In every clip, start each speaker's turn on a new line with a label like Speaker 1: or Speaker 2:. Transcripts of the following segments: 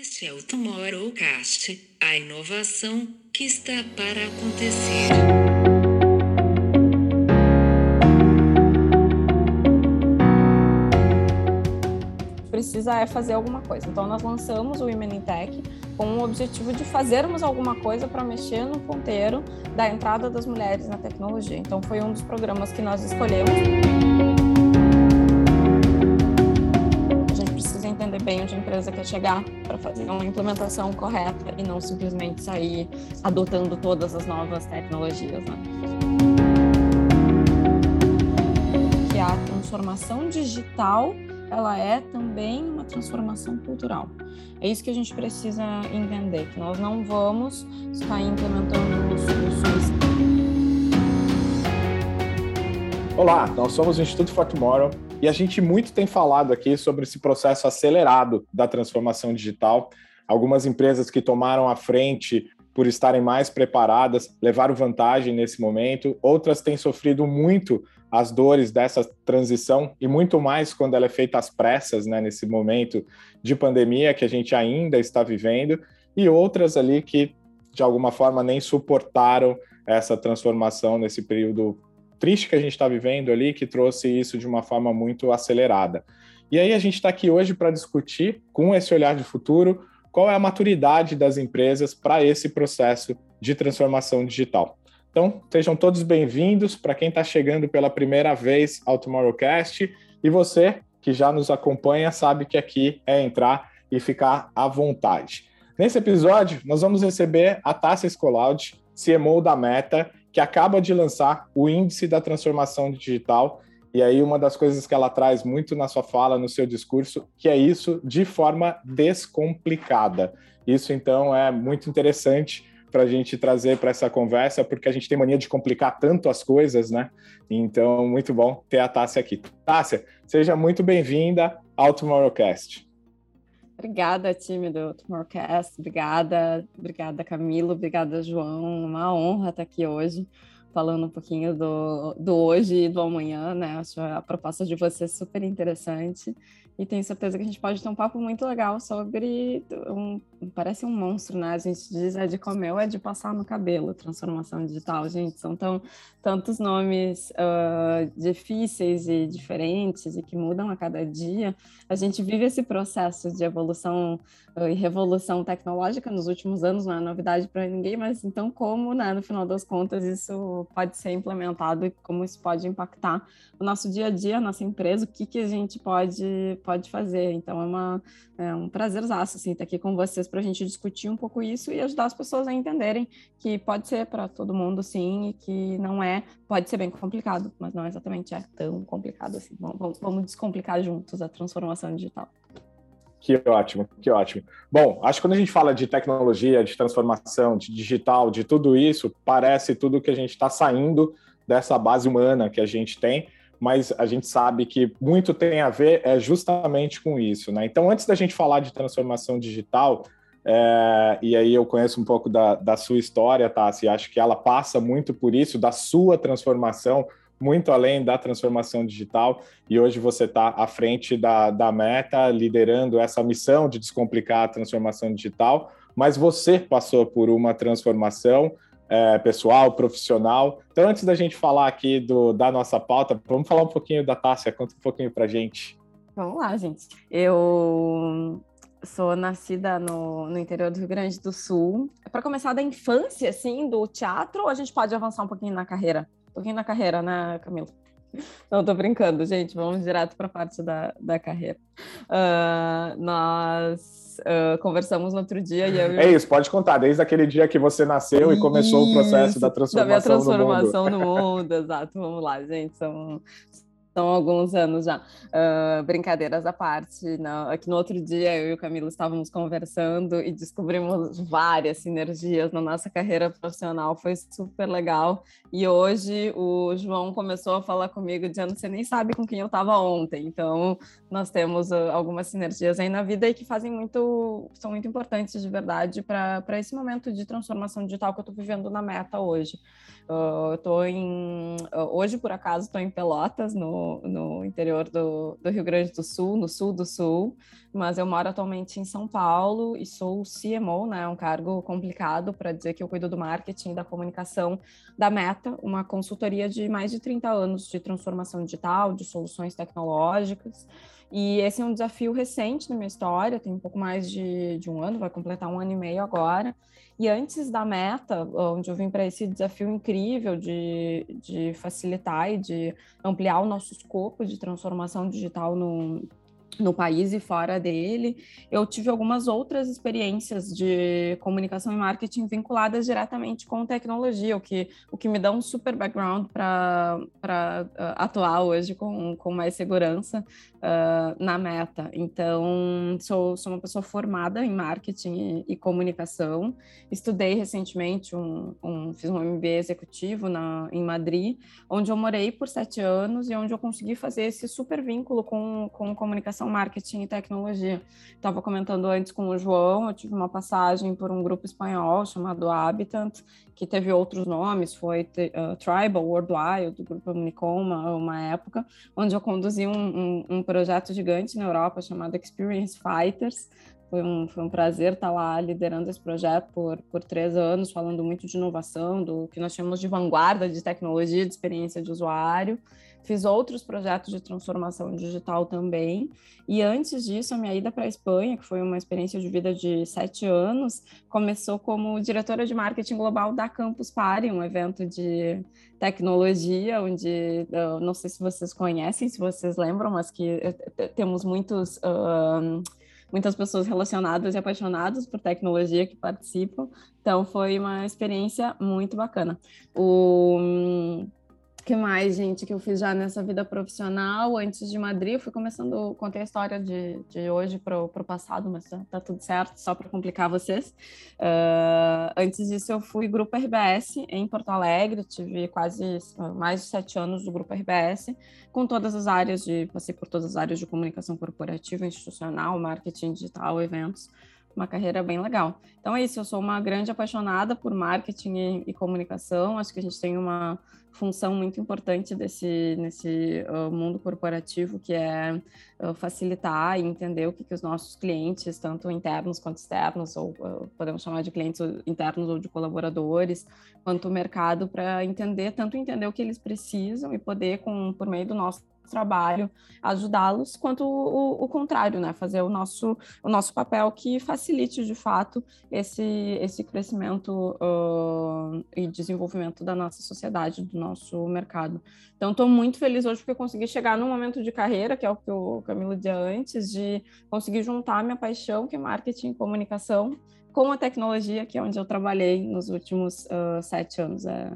Speaker 1: Este é o Tomorrowcast, a inovação que está para acontecer.
Speaker 2: precisa é fazer alguma coisa. Então, nós lançamos o Women in Tech com o objetivo de fazermos alguma coisa para mexer no ponteiro da entrada das mulheres na tecnologia. Então, foi um dos programas que nós escolhemos. Bem onde a empresa quer chegar para fazer uma implementação correta e não simplesmente sair adotando todas as novas tecnologias. Né? Que a transformação digital ela é também uma transformação cultural. É isso que a gente precisa entender, que nós não vamos ficar implementando soluções.
Speaker 3: Olá, nós somos o Instituto For e a gente muito tem falado aqui sobre esse processo acelerado da transformação digital. Algumas empresas que tomaram a frente por estarem mais preparadas, levaram vantagem nesse momento. Outras têm sofrido muito as dores dessa transição e muito mais quando ela é feita às pressas, né, nesse momento de pandemia que a gente ainda está vivendo, e outras ali que de alguma forma nem suportaram essa transformação nesse período triste que a gente está vivendo ali, que trouxe isso de uma forma muito acelerada. E aí a gente está aqui hoje para discutir, com esse olhar de futuro, qual é a maturidade das empresas para esse processo de transformação digital. Então, sejam todos bem-vindos para quem está chegando pela primeira vez ao Tomorrowcast e você que já nos acompanha sabe que aqui é entrar e ficar à vontade. Nesse episódio, nós vamos receber a Tássia Scolaud, CMO da Meta, que acaba de lançar o Índice da Transformação Digital. E aí, uma das coisas que ela traz muito na sua fala, no seu discurso, que é isso de forma descomplicada. Isso, então, é muito interessante para a gente trazer para essa conversa, porque a gente tem mania de complicar tanto as coisas, né? Então, muito bom ter a Tássia aqui. Tássia, seja muito bem-vinda ao Tomorrowcast.
Speaker 2: Obrigada, time do Tomorrowcast. Obrigada, obrigada, Camilo. Obrigada, João. Uma honra estar aqui hoje, falando um pouquinho do, do hoje e do amanhã, né? Acho a proposta de vocês super interessante e tenho certeza que a gente pode ter um papo muito legal sobre um, parece um monstro, né? A gente diz é de comer ou é de passar no cabelo, transformação digital, gente. São tão, tantos nomes uh, difíceis e diferentes e que mudam a cada dia. A gente vive esse processo de evolução uh, e revolução tecnológica nos últimos anos, não é novidade para ninguém, mas então como, né, no final das contas, isso pode ser implementado e como isso pode impactar o nosso dia a dia, a nossa empresa, o que, que a gente pode pode fazer. Então é, uma, é um prazerzaço assim, estar aqui com vocês para a gente discutir um pouco isso e ajudar as pessoas a entenderem que pode ser para todo mundo sim e que não é, pode ser bem complicado, mas não exatamente é tão complicado assim. Vamos, vamos descomplicar juntos a transformação digital.
Speaker 3: Que ótimo, que ótimo. Bom, acho que quando a gente fala de tecnologia, de transformação, de digital, de tudo isso, parece tudo que a gente está saindo dessa base humana que a gente tem mas a gente sabe que muito tem a ver é justamente com isso, né? Então, antes da gente falar de transformação digital, é, e aí eu conheço um pouco da, da sua história, Tassi, acho que ela passa muito por isso, da sua transformação, muito além da transformação digital, e hoje você está à frente da, da Meta, liderando essa missão de descomplicar a transformação digital, mas você passou por uma transformação, é, pessoal, profissional. Então, antes da gente falar aqui do, da nossa pauta, vamos falar um pouquinho da Tássia, conta um pouquinho para gente.
Speaker 2: Vamos lá, gente. Eu sou nascida no, no interior do Rio Grande do Sul. É para começar da infância, assim, do teatro, ou a gente pode avançar um pouquinho na carreira? Um pouquinho na carreira, né, Camilo? Não, tô brincando, gente. Vamos direto para a parte da, da carreira. Uh, nós uh, conversamos no outro dia e eu...
Speaker 3: É isso, pode contar. Desde aquele dia que você nasceu isso, e começou o processo da transformação da minha
Speaker 2: transformação
Speaker 3: no
Speaker 2: mundo. no mundo. Exato, vamos lá, gente. São, são alguns anos já. Uh, brincadeiras à parte, aqui no outro dia eu e o Camilo estávamos conversando e descobrimos várias sinergias na nossa carreira profissional, foi super legal. E hoje o João começou a falar comigo dizendo: você nem sabe com quem eu estava ontem. Então, nós temos uh, algumas sinergias aí na vida e que fazem muito, são muito importantes de verdade para esse momento de transformação digital que eu estou vivendo na meta hoje. Uh, eu estou em. hoje, por acaso, estou em Pelotas, no no, interior do, do Rio Grande do Sul, no sul do sul, mas eu moro atualmente em São Paulo e sou CMO, né? Um cargo complicado para dizer que eu cuido do marketing da comunicação da Meta, uma consultoria de mais de 30 anos de transformação digital, de soluções tecnológicas. E esse é um desafio recente na minha história, tem um pouco mais de, de um ano, vai completar um ano e meio agora. E antes da meta, onde eu vim para esse desafio incrível de, de facilitar e de ampliar o nosso escopo de transformação digital no, no país e fora dele. Eu tive algumas outras experiências de comunicação e marketing vinculadas diretamente com tecnologia, o que, o que me dá um super background para uh, atuar hoje com, com mais segurança uh, na meta. Então, sou, sou uma pessoa formada em marketing e, e comunicação. Estudei recentemente, um, um, fiz um MBA executivo na, em Madrid, onde eu morei por sete anos e onde eu consegui fazer esse super vínculo com, com comunicação marketing e tecnologia. Estava comentando antes com o João, eu tive uma passagem por um grupo espanhol chamado Habitant, que teve outros nomes, foi uh, Tribal, Worldwide, do grupo Unicom, uma, uma época, onde eu conduzi um, um, um projeto gigante na Europa chamado Experience Fighters, foi um, foi um prazer estar lá liderando esse projeto por, por três anos, falando muito de inovação, do que nós chamamos de vanguarda de tecnologia, de experiência de usuário. Fiz outros projetos de transformação digital também. E antes disso, a minha ida para a Espanha, que foi uma experiência de vida de sete anos, começou como diretora de marketing global da Campus Party, um evento de tecnologia, onde não sei se vocês conhecem, se vocês lembram, mas que eh, temos muitos. Muitas pessoas relacionadas e apaixonadas por tecnologia que participam. Então, foi uma experiência muito bacana. O que mais, gente, que eu fiz já nessa vida profissional? Antes de Madrid, eu fui começando, contei a história de, de hoje para o passado, mas tá, tá, tudo certo, só para complicar vocês. Uh, antes disso, eu fui Grupo RBS em Porto Alegre, tive quase mais de sete anos do Grupo RBS, com todas as áreas de, passei por todas as áreas de comunicação corporativa, institucional, marketing digital, eventos uma carreira bem legal. Então é isso, eu sou uma grande apaixonada por marketing e, e comunicação, acho que a gente tem uma função muito importante desse nesse uh, mundo corporativo que é uh, facilitar e entender o que, que os nossos clientes, tanto internos quanto externos, ou uh, podemos chamar de clientes internos ou de colaboradores, quanto o mercado, para entender, tanto entender o que eles precisam e poder, com, por meio do nosso trabalho, ajudá-los, quanto o, o, contrário, né? Fazer o nosso, o nosso papel que facilite de fato esse, esse crescimento uh, e desenvolvimento da nossa sociedade, do nosso mercado. Então, estou muito feliz hoje porque consegui chegar num momento de carreira, que é o que o Camilo dizia antes, de conseguir juntar minha paixão, que é marketing e comunicação, com a tecnologia, que é onde eu trabalhei nos últimos uh, sete anos. É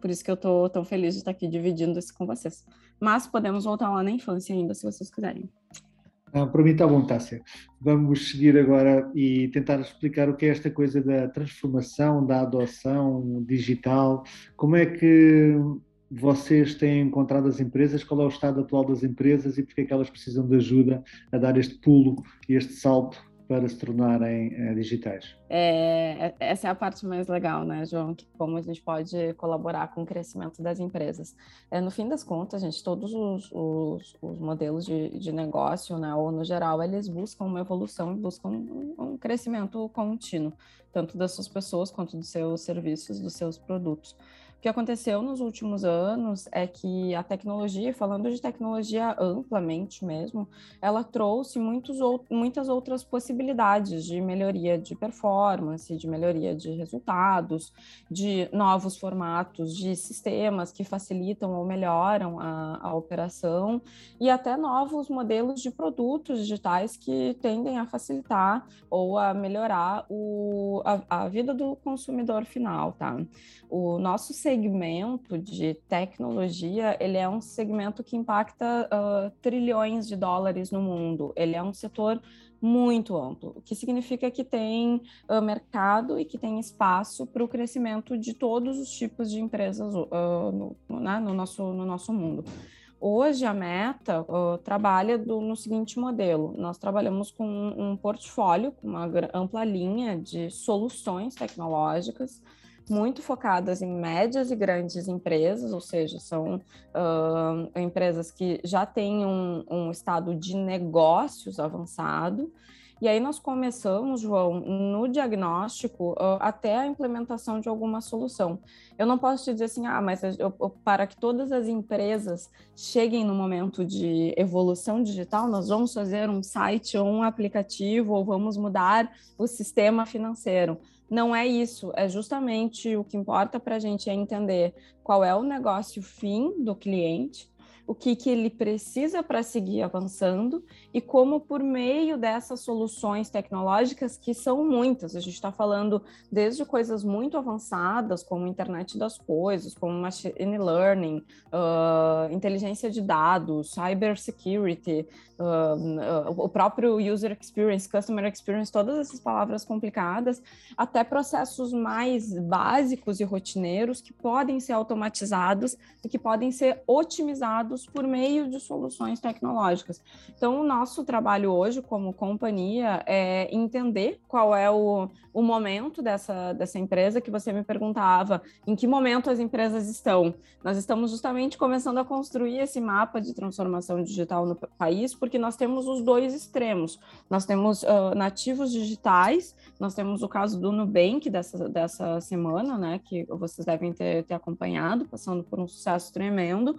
Speaker 2: por isso que eu estou tão feliz de estar aqui dividindo isso com vocês. Mas podemos voltar lá na infância ainda, se vocês quiserem.
Speaker 4: Ah, para mim está bom, Tássia. Vamos seguir agora e tentar explicar o que é esta coisa da transformação, da adoção digital. Como é que vocês têm encontrado as empresas? Qual é o estado atual das empresas e porque é que elas precisam de ajuda a dar este pulo e este salto para se tornarem é, digitais.
Speaker 2: É, essa é a parte mais legal, né, João? Que como a gente pode colaborar com o crescimento das empresas. É, no fim das contas, gente, todos os, os, os modelos de, de, negócio, né, ou no geral, eles buscam uma evolução e buscam um, um crescimento contínuo, tanto das suas pessoas quanto dos seus serviços, dos seus produtos. O que aconteceu nos últimos anos é que a tecnologia, falando de tecnologia amplamente mesmo, ela trouxe muitos, muitas outras possibilidades de melhoria de performance, de melhoria de resultados, de novos formatos de sistemas que facilitam ou melhoram a, a operação e até novos modelos de produtos digitais que tendem a facilitar ou a melhorar o, a, a vida do consumidor final, tá? O nosso segmento de tecnologia, ele é um segmento que impacta uh, trilhões de dólares no mundo. Ele é um setor muito amplo, o que significa que tem uh, mercado e que tem espaço para o crescimento de todos os tipos de empresas uh, no, né, no, nosso, no nosso mundo. Hoje a Meta uh, trabalha do, no seguinte modelo: nós trabalhamos com um, um portfólio, uma ampla linha de soluções tecnológicas muito focadas em médias e grandes empresas, ou seja, são uh, empresas que já têm um, um estado de negócios avançado e aí nós começamos, João, no diagnóstico uh, até a implementação de alguma solução. Eu não posso te dizer assim, ah, mas eu, eu, para que todas as empresas cheguem no momento de evolução digital, nós vamos fazer um site ou um aplicativo ou vamos mudar o sistema financeiro. Não é isso, é justamente o que importa para a gente é entender qual é o negócio fim do cliente, o que, que ele precisa para seguir avançando e como, por meio dessas soluções tecnológicas, que são muitas, a gente está falando desde coisas muito avançadas, como internet das coisas, como machine learning, uh, inteligência de dados, cyber security, uh, o próprio user experience, customer experience, todas essas palavras complicadas, até processos mais básicos e rotineiros que podem ser automatizados e que podem ser otimizados por meio de soluções tecnológicas. Então, o nosso trabalho hoje como companhia é entender qual é o, o momento dessa, dessa empresa que você me perguntava, em que momento as empresas estão. Nós estamos justamente começando a construir esse mapa de transformação digital no país, porque nós temos os dois extremos. Nós temos uh, nativos digitais, nós temos o caso do Nubank dessa, dessa semana, né, que vocês devem ter, ter acompanhado, passando por um sucesso tremendo.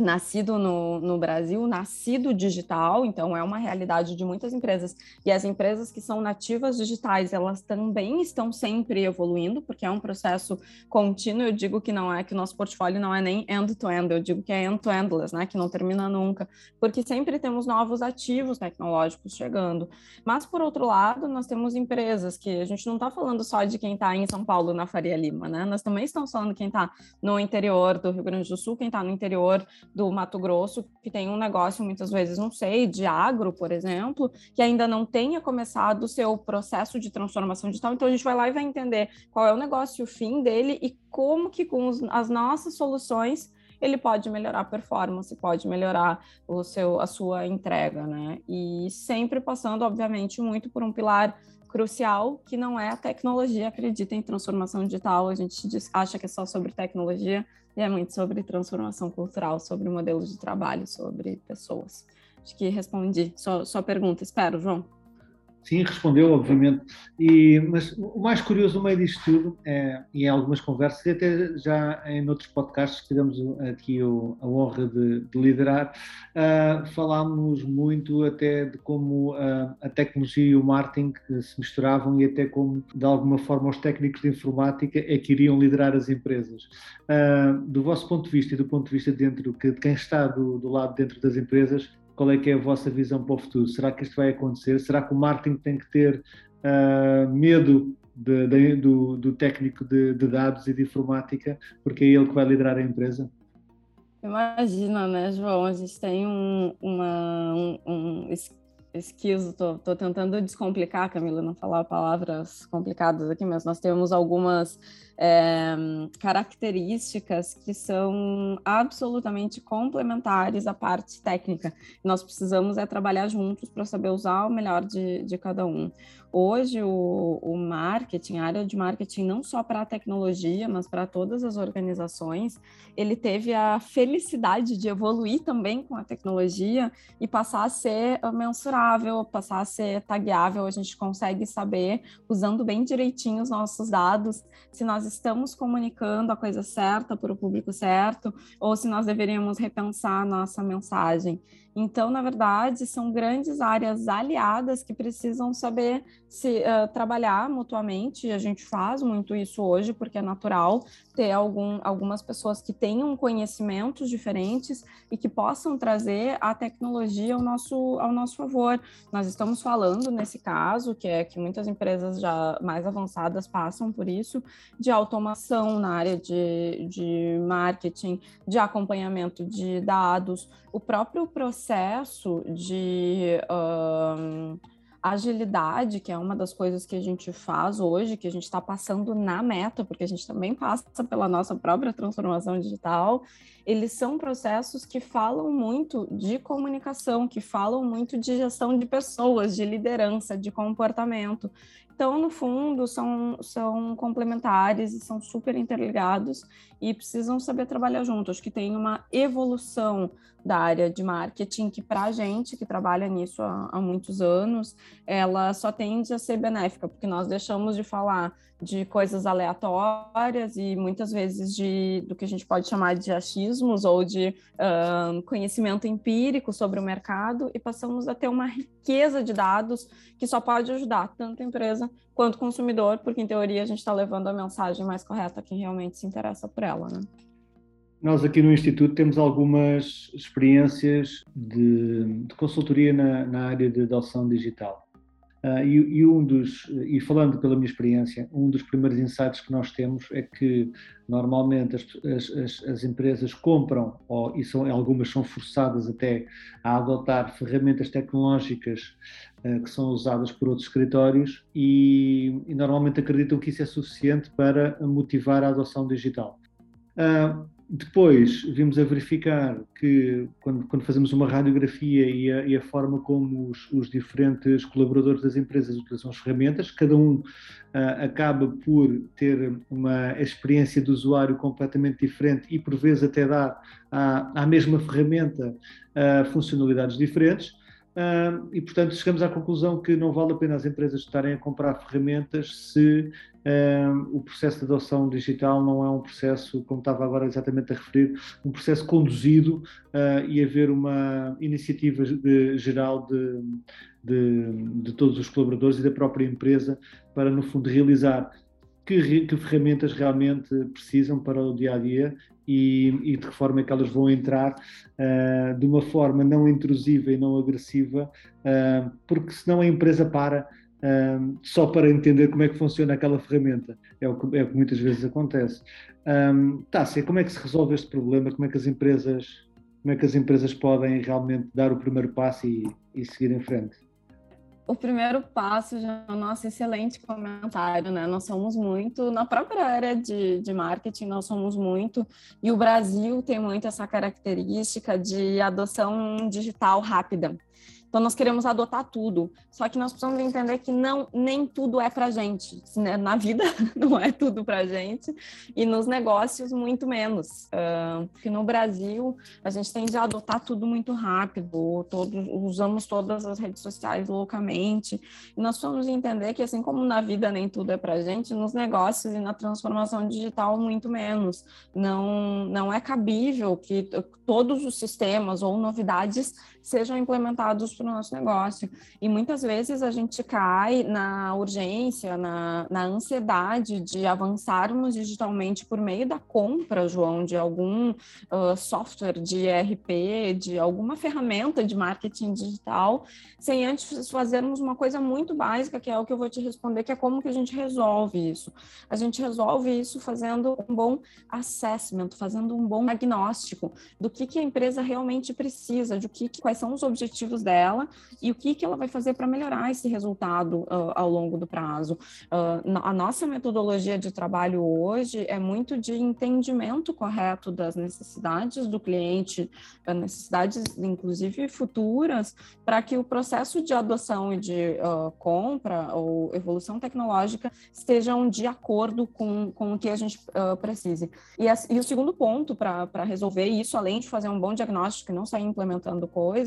Speaker 2: Nascido no, no, Brasil, nascido digital, então é uma realidade de muitas empresas. E as empresas que são nativas digitais, elas também estão sempre evoluindo, porque é um processo contínuo. Eu digo que não é que o nosso portfólio não é nem end-to-end, -end, eu digo que é end-to-endless, né, que não termina nunca, porque sempre temos novos ativos tecnológicos chegando. Mas, por outro lado, nós temos empresas que a gente não está falando só de quem está em São Paulo, na Faria Lima, né? Nós também estamos falando quem está no interior do Rio Grande do Sul, quem está no interior do Mato Grosso, que tem um negócio, muitas vezes, não sei, de agro, por exemplo, que ainda não tenha começado o seu processo de transformação digital. Então, a gente vai lá e vai entender qual é o negócio, o fim dele e como que com as nossas soluções ele pode melhorar a performance, pode melhorar o seu, a sua entrega, né? E sempre passando, obviamente, muito por um pilar crucial que não é a tecnologia. Acredita em transformação digital, a gente acha que é só sobre tecnologia, e é muito sobre transformação cultural, sobre modelos de trabalho, sobre pessoas. Acho que respondi sua, sua pergunta. Espero, João.
Speaker 4: Sim, respondeu, obviamente. E, mas o mais curioso no meio disto tudo, é, e em algumas conversas, e até já em outros podcasts que tivemos aqui o, a honra de, de liderar, uh, falámos muito até de como uh, a tecnologia e o marketing se misturavam e até como, de alguma forma, os técnicos de informática é que iriam liderar as empresas. Uh, do vosso ponto de vista e do ponto de vista dentro, de quem está do, do lado dentro das empresas, qual é que é a vossa visão para o futuro? Será que isto vai acontecer? Será que o marketing tem que ter uh, medo de, de, do, do, técnico de, de, dados e de informática, porque é ele que vai liderar a empresa?
Speaker 2: Imagina, né, João? A gente tem um, uma, um, um skills, estou tentando descomplicar, Camila, não falar palavras complicadas aqui, mas nós temos algumas é, características que são absolutamente complementares à parte técnica. Nós precisamos é trabalhar juntos para saber usar o melhor de, de cada um. Hoje, o, o marketing, a área de marketing, não só para a tecnologia, mas para todas as organizações, ele teve a felicidade de evoluir também com a tecnologia e passar a ser mensurável, passar a ser tagueável. A gente consegue saber, usando bem direitinho os nossos dados, se nós estamos comunicando a coisa certa para o público certo ou se nós deveríamos repensar a nossa mensagem. Então, na verdade, são grandes áreas aliadas que precisam saber se uh, trabalhar mutuamente. A gente faz muito isso hoje, porque é natural ter algum, algumas pessoas que tenham conhecimentos diferentes e que possam trazer a tecnologia ao nosso, ao nosso favor. Nós estamos falando, nesse caso, que é que muitas empresas já mais avançadas passam por isso, de automação na área de, de marketing, de acompanhamento de dados, o próprio processo de. Um, agilidade, que é uma das coisas que a gente faz hoje, que a gente está passando na meta, porque a gente também passa pela nossa própria transformação digital, eles são processos que falam muito de comunicação, que falam muito de gestão de pessoas, de liderança, de comportamento. Então, no fundo, são, são complementares e são super interligados e precisam saber trabalhar juntos. Acho que tem uma evolução da área de marketing que, para a gente que trabalha nisso há, há muitos anos, ela só tende a ser benéfica, porque nós deixamos de falar de coisas aleatórias e muitas vezes de do que a gente pode chamar de achismos ou de uh, conhecimento empírico sobre o mercado e passamos a ter uma riqueza de dados que só pode ajudar tanto a empresa quanto o consumidor, porque em teoria a gente está levando a mensagem mais correta a quem realmente se interessa por ela, né?
Speaker 4: Nós aqui no Instituto temos algumas experiências de, de consultoria na, na, área de adoção digital. Uh, e, e, um dos, e falando pela minha experiência, um dos primeiros insights que nós temos é que normalmente as, as, as empresas compram, ou, e são, algumas são forçadas até a adotar ferramentas tecnológicas uh, que são usadas por outros escritórios e, e, normalmente acreditam que isso é suficiente para motivar a adoção digital. Uh, depois vimos a verificar que, quando, quando fazemos uma radiografia e a, e a forma como os, os, diferentes colaboradores das empresas utilizam as ferramentas, cada um uh, acaba por ter uma experiência de usuário completamente diferente e, por vezes, até dar à, à mesma ferramenta uh, funcionalidades diferentes. Uh, e, portanto, chegamos à conclusão que não vale a pena as empresas estarem a comprar ferramentas se uh, o processo de adoção digital não é um processo, como estava agora exatamente a referir, um processo conduzido uh, e haver uma iniciativa de, geral de, de, de, todos os colaboradores e da própria empresa para, no fundo, realizar que, que ferramentas realmente precisam para o dia a dia e, e, de que forma é que elas vão entrar uh, de uma forma não intrusiva e não agressiva, uh, porque senão a empresa para uh, só para entender como é que funciona aquela ferramenta. É o que, é o que muitas vezes acontece. Um, Tássia, como é que se resolve este problema? Como é que as empresas, como é que as empresas podem realmente dar o primeiro passo e, e seguir em frente?
Speaker 2: O primeiro passo já é o nosso excelente comentário, né? Nós somos muito, na própria área de, de marketing, nós somos muito, e o Brasil tem muito essa característica de adoção digital rápida. Então nós queremos adotar tudo, só que nós precisamos entender que não nem tudo é para gente. Né? Na vida não é tudo para gente e nos negócios muito menos. Uh, porque no Brasil a gente tende a adotar tudo muito rápido, todos usamos todas as redes sociais loucamente. E nós precisamos entender que assim como na vida nem tudo é para gente, nos negócios e na transformação digital muito menos. Não não é cabível que todos os sistemas ou novidades sejam implementados para o nosso negócio. E muitas vezes a gente cai na urgência, na, na ansiedade de avançarmos digitalmente por meio da compra, João, de algum uh, software de ERP, de alguma ferramenta de marketing digital, sem antes fazermos uma coisa muito básica, que é o que eu vou te responder, que é como que a gente resolve isso. A gente resolve isso fazendo um bom assessment, fazendo um bom diagnóstico do que, que a empresa realmente precisa, de que, quais são os objetivos dela e o que, que ela vai fazer para melhorar esse resultado uh, ao longo do prazo. Uh, a nossa metodologia de trabalho hoje é muito de entendimento correto das necessidades do cliente, necessidades inclusive futuras, para que o processo de adoção e de uh, compra ou evolução tecnológica estejam de acordo com, com o que a gente precise. E, a, e o segundo ponto para resolver isso, além de fazer um bom diagnóstico e não sair implementando coisas,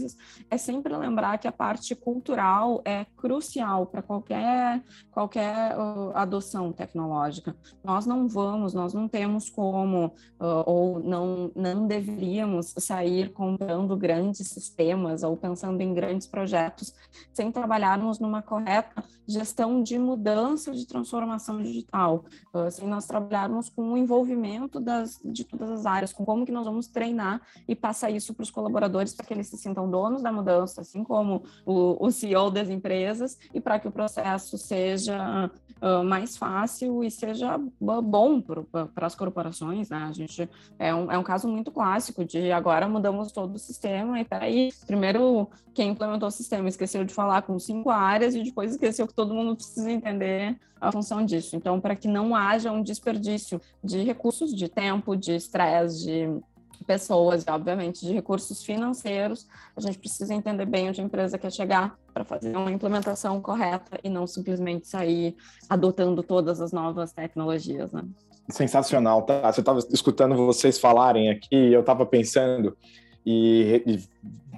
Speaker 2: é sempre lembrar que a parte cultural é crucial para qualquer, qualquer uh, adoção tecnológica. Nós não vamos, nós não temos como, uh, ou não, não deveríamos sair comprando grandes sistemas ou pensando em grandes projetos sem trabalharmos numa correta gestão de mudança de transformação digital, uh, sem nós trabalharmos com o envolvimento das, de todas as áreas, com como que nós vamos treinar e passar isso para os colaboradores para que eles se sintam donos da mudança, assim como o, o CEO das empresas, e para que o processo seja uh, mais fácil e seja bom para as corporações, né? A gente é um, é um caso muito clássico de agora mudamos todo o sistema e peraí, primeiro quem implementou o sistema esqueceu de falar com cinco áreas e depois esqueceu que todo mundo precisa entender a função disso. Então, para que não haja um desperdício de recursos, de tempo, de estresse, de pessoas e, obviamente, de recursos financeiros, a gente precisa entender bem onde a empresa quer chegar para fazer uma implementação correta e não simplesmente sair adotando todas as novas tecnologias, né?
Speaker 3: Sensacional, tá? Você estava escutando vocês falarem aqui e eu estava pensando e, e,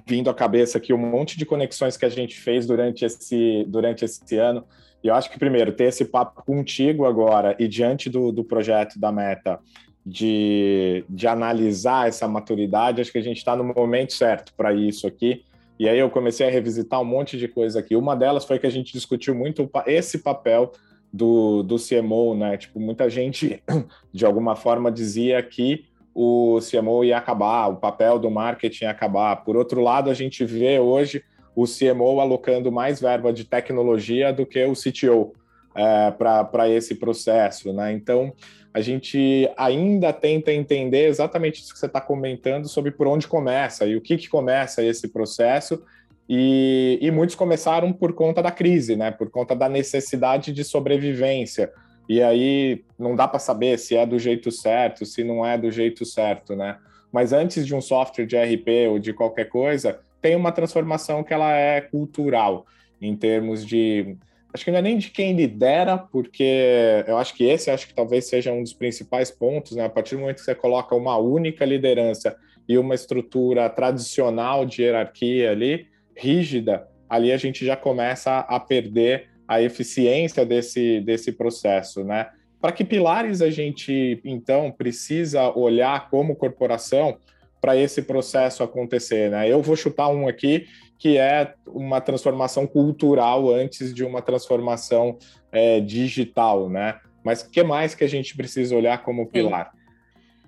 Speaker 3: vindo à cabeça aqui um monte de conexões que a gente fez durante esse, durante esse ano. E eu acho que, primeiro, ter esse papo contigo agora e diante do, do projeto da Meta, de, de analisar essa maturidade, acho que a gente está no momento certo para isso aqui. E aí eu comecei a revisitar um monte de coisa aqui. Uma delas foi que a gente discutiu muito esse papel do, do CMO, né? Tipo, muita gente, de alguma forma, dizia que o CMO ia acabar, o papel do marketing ia acabar. Por outro lado, a gente vê hoje o CMO alocando mais verba de tecnologia do que o CTO é, para esse processo, né? Então, a gente ainda tenta entender exatamente isso que você está comentando sobre por onde começa e o que, que começa esse processo. E, e muitos começaram por conta da crise, né? Por conta da necessidade de sobrevivência. E aí não dá para saber se é do jeito certo, se não é do jeito certo, né? Mas antes de um software de RP ou de qualquer coisa, tem uma transformação que ela é cultural em termos de acho que não é nem de quem lidera, porque eu acho que esse acho que talvez seja um dos principais pontos, né? A partir do momento que você coloca uma única liderança e uma estrutura tradicional de hierarquia ali, rígida, ali a gente já começa a perder a eficiência desse, desse processo, né? Para que pilares a gente, então, precisa olhar como corporação para esse processo acontecer, né? Eu vou chutar um aqui que é uma transformação cultural antes de uma transformação é, digital, né? Mas o que mais que a gente precisa olhar como pilar?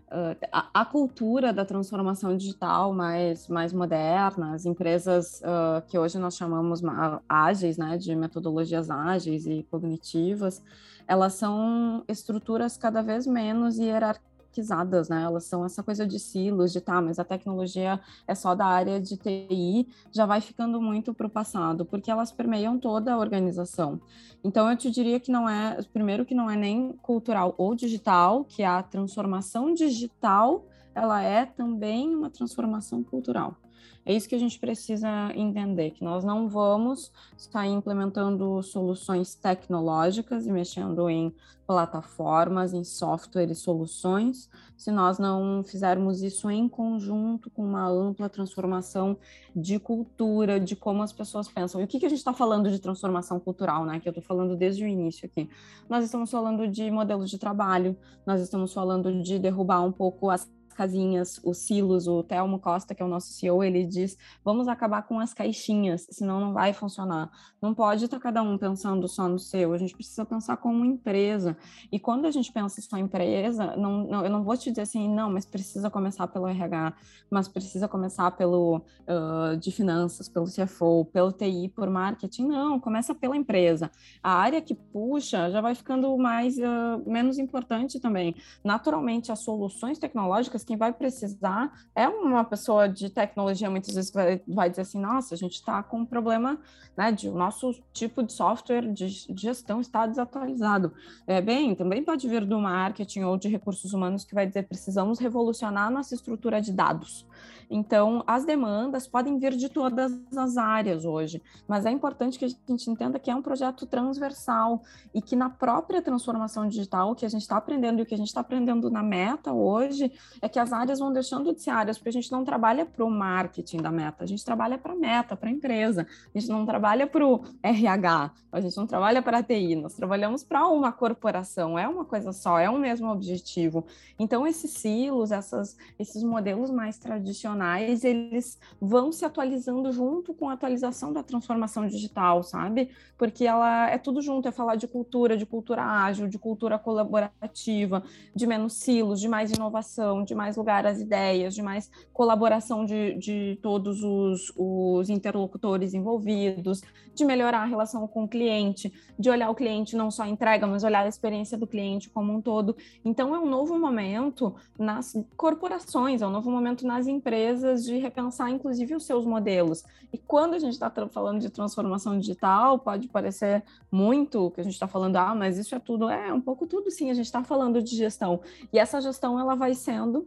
Speaker 2: Uh, a, a, cultura da transformação digital mais, mais moderna, as empresas uh, que hoje nós chamamos ágeis, né, de metodologias ágeis e cognitivas, elas são estruturas cada vez menos hierarquizadas hierarquizadas, né? Elas são essa coisa de silos, de tá, mas a tecnologia é só da área de TI, já vai ficando muito para o passado, porque elas permeiam toda a organização. Então eu te diria que não é, primeiro que não é nem cultural ou digital, que a transformação digital ela é também uma transformação cultural. É isso que a gente precisa entender, que nós não vamos estar implementando soluções tecnológicas e mexendo em plataformas, em software e soluções, se nós não fizermos isso em conjunto com uma ampla transformação de cultura, de como as pessoas pensam. E o que, que a gente está falando de transformação cultural, né? Que eu estou falando desde o início aqui. Nós estamos falando de modelos de trabalho, nós estamos falando de derrubar um pouco as casinhas, os silos, o Telmo Costa, que é o nosso CEO, ele diz: vamos acabar com as caixinhas, senão não vai funcionar. Não pode estar cada um pensando só no seu, a gente precisa pensar como empresa. E quando a gente pensa só em empresa, não, não, eu não vou te dizer assim, não, mas precisa começar pelo RH, mas precisa começar pelo uh, de finanças, pelo CFO, pelo TI, por marketing. Não, começa pela empresa. A área que puxa já vai ficando mais uh, menos importante também. Naturalmente, as soluções tecnológicas quem vai precisar é uma pessoa de tecnologia, muitas vezes vai, vai dizer assim, nossa, a gente está com um problema, né, de o nosso tipo de software de gestão está desatualizado. É, bem, também pode vir do marketing ou de recursos humanos que vai dizer, precisamos revolucionar nossa estrutura de dados. Então, as demandas podem vir de todas as áreas hoje, mas é importante que a gente entenda que é um projeto transversal e que na própria transformação digital, o que a gente está aprendendo e o que a gente está aprendendo na meta hoje, é que as áreas vão deixando de ser áreas, porque a gente não trabalha para o marketing da meta, a gente trabalha para a meta, para a empresa, a gente não trabalha para o RH, a gente não trabalha para a TI, nós trabalhamos para uma corporação, é uma coisa só, é um mesmo objetivo. Então, esses silos, essas, esses modelos mais tradicionais, eles vão se atualizando junto com a atualização da transformação digital, sabe? Porque ela é tudo junto, é falar de cultura, de cultura ágil, de cultura colaborativa, de menos silos, de mais inovação, de mais lugar às ideias, de mais colaboração de, de todos os, os interlocutores envolvidos, de melhorar a relação com o cliente, de olhar o cliente não só entrega, mas olhar a experiência do cliente como um todo. Então, é um novo momento nas corporações, é um novo momento nas empresas de repensar, inclusive, os seus modelos. E quando a gente está falando de transformação digital, pode parecer muito que a gente está falando, ah, mas isso é tudo, é um pouco tudo sim, a gente está falando de gestão. E essa gestão ela vai sendo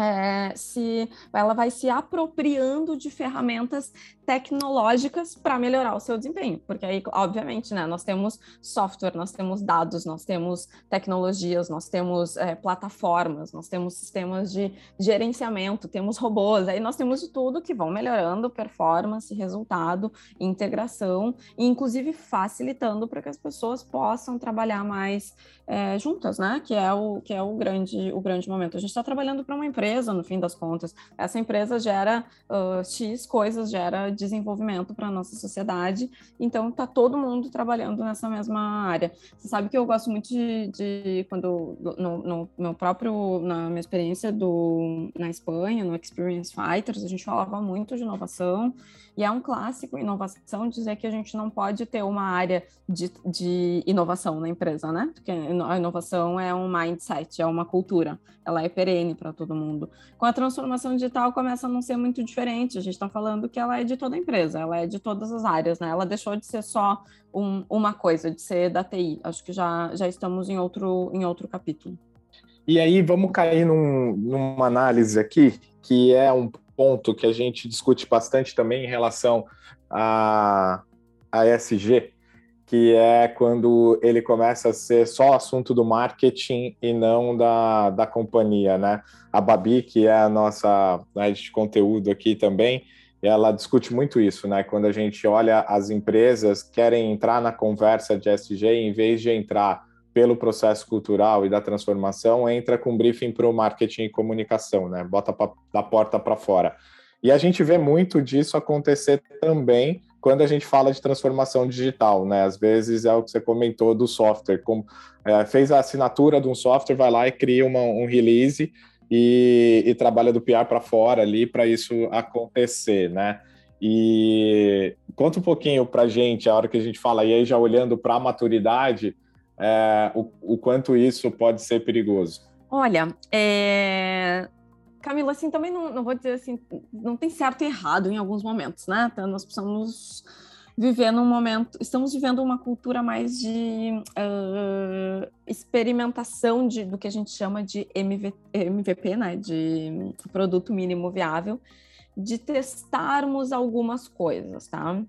Speaker 2: é, se ela vai se apropriando de ferramentas tecnológicas para melhorar o seu desempenho, porque aí, obviamente, né, nós temos software, nós temos dados, nós temos tecnologias, nós temos é, plataformas, nós temos sistemas de gerenciamento, temos robôs, aí nós temos de tudo que vão melhorando performance, resultado, integração, e inclusive facilitando para que as pessoas possam trabalhar mais é, juntas, né? Que é o que é o grande o grande momento. A gente está trabalhando para uma empresa, no fim das contas. Essa empresa gera uh, x coisas, gera desenvolvimento para a nossa sociedade. Então, está todo mundo trabalhando nessa mesma área. Você sabe que eu gosto muito de, de quando, no, no, meu próprio, na minha experiência do, na Espanha, no Experience Fighters, a gente falava muito de inovação, e é um clássico inovação dizer que a gente não pode ter uma área de, de inovação na empresa, né? Porque a inovação é um mindset, é uma cultura, ela é perene para todo mundo. Com a transformação digital começa a não ser muito diferente, a gente está falando que ela é de toda a empresa, ela é de todas as áreas, né? Ela deixou de ser só um, uma coisa, de ser da TI. Acho que já, já estamos em outro, em outro capítulo.
Speaker 3: E aí vamos cair num, numa análise aqui, que é um ponto que a gente discute bastante também em relação a, a ESG, que é quando ele começa a ser só assunto do marketing e não da, da companhia, né? A Babi, que é a nossa né, de conteúdo aqui também, ela discute muito isso, né? Quando a gente olha as empresas querem entrar na conversa de SG, em vez de entrar pelo processo cultural e da transformação, entra com briefing para o marketing e comunicação, né? Bota pra, da porta para fora. E a gente vê muito disso acontecer também quando a gente fala de transformação digital, né? Às vezes é o que você comentou do software, como é, fez a assinatura de um software, vai lá e cria uma, um release e, e trabalha do PR para fora ali para isso acontecer, né? E conta um pouquinho para gente a hora que a gente fala e aí já olhando para a maturidade, é, o, o, quanto isso pode ser perigoso.
Speaker 2: Olha, é... Camila, assim, também não, não vou dizer assim, não tem certo e errado em alguns momentos, né? Então, nós precisamos viver num momento, estamos vivendo uma cultura mais de uh, experimentação de, do que a gente chama de MV, MVP, né? De produto mínimo viável, de testarmos algumas coisas, tá? O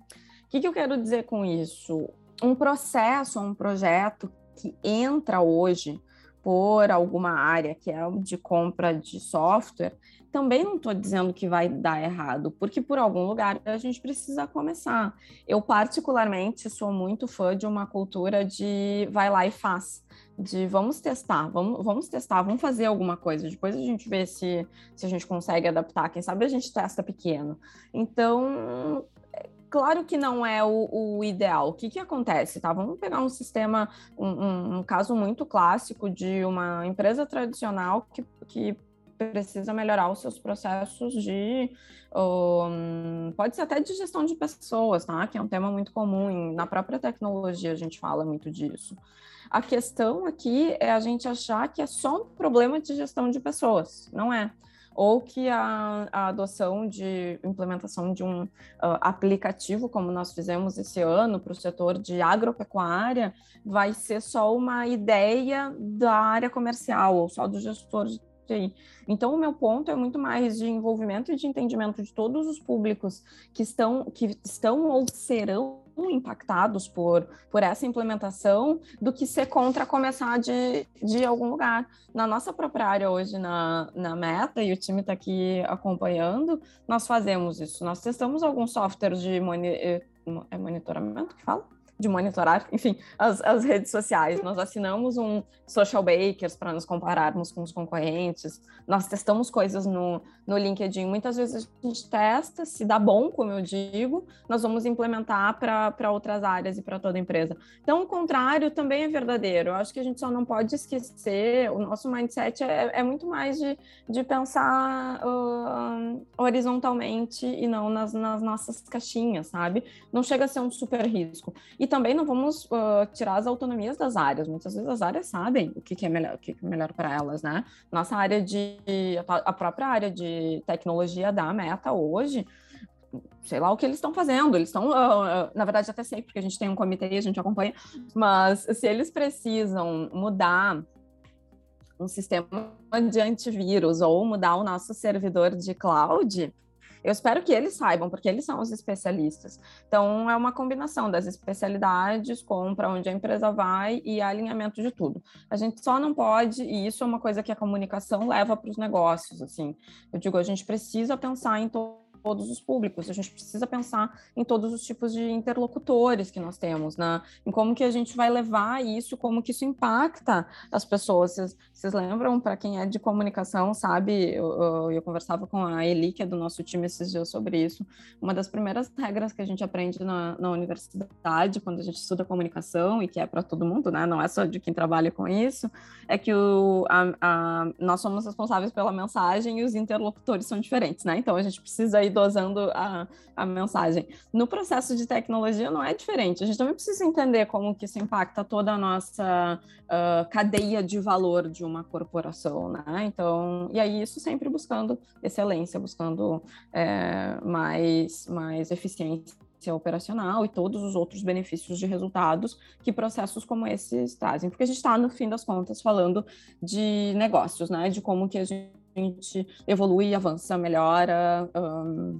Speaker 2: que, que eu quero dizer com isso? Um processo, um projeto que entra hoje por alguma área que é de compra de software, também não estou dizendo que vai dar errado, porque por algum lugar a gente precisa começar. Eu, particularmente, sou muito fã de uma cultura de vai lá e faz. De vamos testar, vamos, vamos testar, vamos fazer alguma coisa. Depois a gente vê se, se a gente consegue adaptar. Quem sabe a gente testa pequeno. Então, claro que não é o, o, ideal. O que, que acontece? Tá? Vamos pegar um sistema, um, um, um caso muito clássico de uma empresa tradicional que, que precisa melhorar os seus processos de. Um, pode ser até de gestão de pessoas, tá? Que é um tema muito comum. Na própria tecnologia a gente fala muito disso. A questão aqui é a gente achar que é só um problema de gestão de pessoas. Não é ou que a, a adoção de implementação de um uh, aplicativo, como nós fizemos esse ano para o setor de agropecuária, vai ser só uma ideia da área comercial ou só do gestor. Então, o meu ponto é muito mais de envolvimento e de entendimento de todos os públicos que estão, que estão ou serão impactados por, por essa implementação do que ser contra começar de, de algum lugar. Na nossa própria área hoje, na, na Meta, e o time está aqui acompanhando, nós fazemos isso. Nós testamos alguns softwares de moni, é monitoramento que fala? De monitorar, enfim, as, as redes sociais. Nós assinamos um Social Bakers para nos compararmos com os concorrentes. Nós testamos coisas no, no LinkedIn. Muitas vezes a gente testa, se dá bom, como eu digo, nós vamos implementar para outras áreas e para toda a empresa. Então, o contrário também é verdadeiro. Eu acho que a gente só não pode esquecer, o nosso mindset é, é muito mais de, de pensar uh, horizontalmente e não nas, nas nossas caixinhas, sabe? Não chega a ser um super risco. E também não vamos uh, tirar as autonomias das áreas. Muitas vezes as áreas sabem o que, que é melhor, o que, que é melhor para elas, né? Nossa área de a própria área de tecnologia da Meta hoje sei lá o que eles estão fazendo. Eles estão, uh, uh, na verdade, até sei, porque a gente tem um comitê e a gente acompanha, mas se eles precisam mudar um sistema de antivírus ou mudar o nosso servidor de cloud, eu espero que eles saibam, porque eles são os especialistas. Então, é uma combinação das especialidades com para onde a empresa vai e alinhamento de tudo. A gente só não pode, e isso é uma coisa que a comunicação leva para os negócios, assim. Eu digo, a gente precisa pensar em todo todos os públicos. A gente precisa pensar em todos os tipos de interlocutores que nós temos, né? em como que a gente vai levar isso, como que isso impacta as pessoas. Vocês, lembram, para quem é de comunicação, sabe, eu, eu, eu, conversava com a Eli, que é do nosso time esses dias sobre isso, uma das primeiras regras que a gente aprende na, na universidade, quando a gente estuda comunicação, e que é para todo mundo, né? não é só de quem trabalha com isso, é que o, a, a, nós somos responsáveis pela mensagem e os interlocutores são diferentes, né? Então a gente precisa ir dosando a, a mensagem. No processo de tecnologia não é diferente. A gente também precisa entender como que isso impacta toda a nossa uh, cadeia de valor de uma corporação, né? Então, e aí isso sempre buscando excelência, buscando é, mais, mais eficiência operacional e todos os outros benefícios de resultados que processos como esses trazem. Porque a gente está, no fim das contas, falando de negócios, né? De como que a gente gente evolui, avança, melhora um,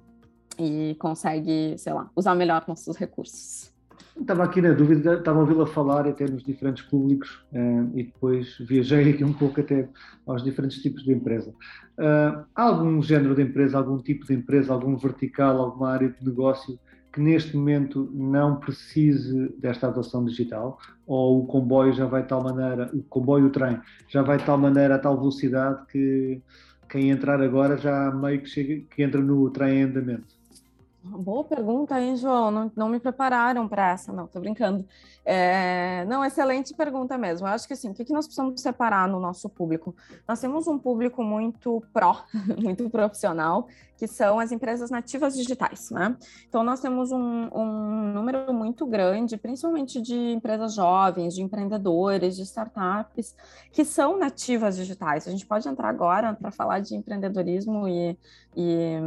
Speaker 2: e consegue, sei lá, usar melhor nossos recursos.
Speaker 4: Estava aqui na dúvida, estava a ouvi-la falar até nos diferentes públicos uh, e depois viajei aqui um pouco até aos diferentes tipos de empresa. Uh, há algum género de empresa, algum tipo de empresa, algum vertical, alguma área de negócio que neste momento não precise desta adoção digital? Ou o comboio já vai de tal maneira, o comboio, o trem, já vai de tal maneira, a tal velocidade que quem entrar agora já meio que, chega, que entra no trem em andamento?
Speaker 2: Boa pergunta, hein, João? Não, não me prepararam para essa, não, tô brincando. É, não, excelente pergunta mesmo. Eu acho que assim, o que, que nós precisamos separar no nosso público? Nós temos um público muito pró, muito profissional, que são as empresas nativas digitais, né? Então, nós temos um, um número muito grande, principalmente de empresas jovens, de empreendedores, de startups, que são nativas digitais. A gente pode entrar agora para falar de empreendedorismo e, e,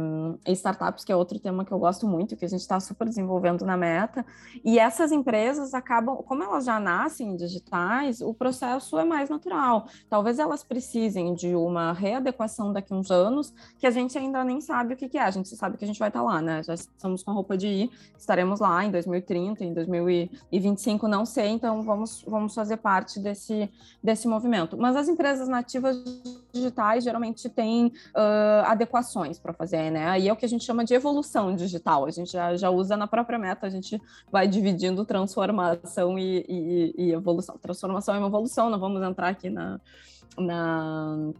Speaker 2: e startups, que é outro tema que eu gosto muito, que a gente está super desenvolvendo na meta. E essas empresas acabam, como elas já nascem digitais, o processo é mais natural. Talvez elas precisem de uma readequação daqui a uns anos, que a gente ainda nem sabe sabe o que, que é, a gente sabe que a gente vai estar tá lá, né? Já estamos com a roupa de ir, estaremos lá em 2030, em 2025, não sei, então vamos, vamos fazer parte desse, desse movimento. Mas as empresas nativas digitais geralmente têm uh, adequações para fazer, né? Aí é o que a gente chama de evolução digital, a gente já, já usa na própria meta, a gente vai dividindo transformação e, e, e evolução. Transformação é uma evolução, não vamos entrar aqui na, na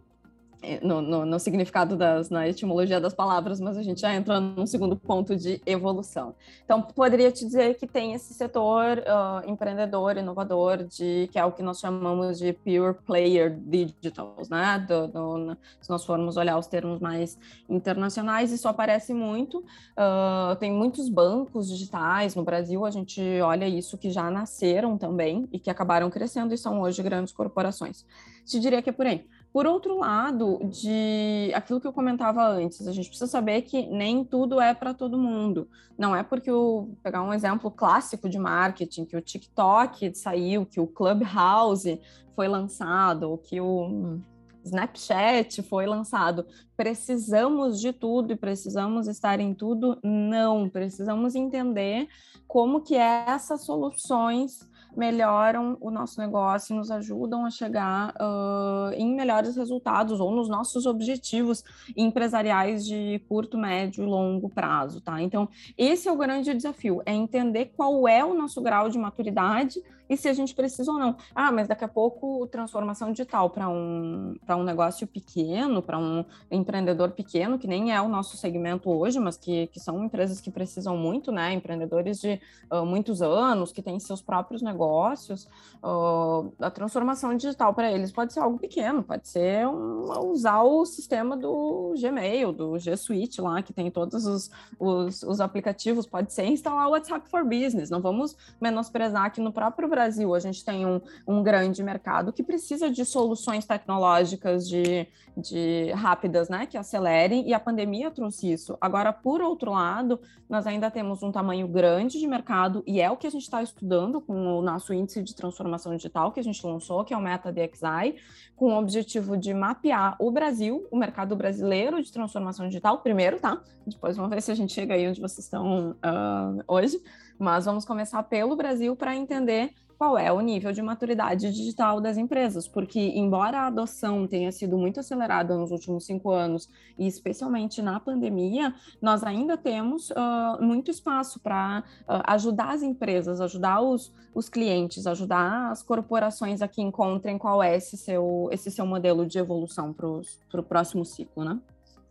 Speaker 2: no, no, no, significado das, na etimologia das palavras, mas a gente já entra num segundo ponto de evolução. Então, poderia te dizer que tem esse setor uh, empreendedor, inovador, de, que é o que nós chamamos de pure player digitals, né? Do, do, se nós formos olhar os termos mais internacionais, isso aparece muito. Uh, tem muitos bancos digitais no Brasil, a gente olha isso que já nasceram também e que acabaram crescendo e são hoje grandes corporações. Te diria que é por aí. Por outro lado, de aquilo que eu comentava antes, a gente precisa saber que nem tudo é para todo mundo. Não é porque o pegar um exemplo clássico de marketing, que o TikTok saiu, que o Clubhouse foi lançado, que o Snapchat foi lançado. Precisamos de tudo e precisamos estar em tudo? Não, precisamos entender como que essas soluções melhoram o nosso negócio nos ajudam a chegar uh, em melhores resultados ou nos nossos objetivos empresariais de curto, médio e longo prazo, tá? Então, esse é o grande desafio, é entender qual é o nosso grau de maturidade e se a gente precisa ou não. Ah, mas daqui a pouco transformação digital para um, um negócio pequeno, para um empreendedor pequeno, que nem é o nosso segmento hoje, mas que, que são empresas que precisam muito, né? Empreendedores de uh, muitos anos, que têm seus próprios negócios. Uh, a transformação digital para eles pode ser algo pequeno, pode ser um, usar o sistema do Gmail, do G Suite lá, que tem todos os, os, os aplicativos, pode ser instalar o WhatsApp for Business. Não vamos menosprezar que no próprio Brasil a gente tem um, um grande mercado que precisa de soluções tecnológicas de, de rápidas, né, que acelerem, e a pandemia trouxe isso. Agora, por outro lado, nós ainda temos um tamanho grande de mercado, e é o que a gente está estudando com o nosso índice de transformação digital que a gente lançou, que é o Meta DXI, com o objetivo de mapear o Brasil, o mercado brasileiro de transformação digital, primeiro, tá? Depois vamos ver se a gente chega aí onde vocês estão uh, hoje, mas vamos começar pelo Brasil para entender qual é o nível de maturidade digital das empresas, porque embora a adoção tenha sido muito acelerada nos últimos cinco anos, e especialmente na pandemia, nós ainda temos uh, muito espaço para uh, ajudar as empresas, ajudar os, os clientes, ajudar as corporações a que encontrem qual é esse seu, esse seu modelo de evolução para o próximo ciclo, né?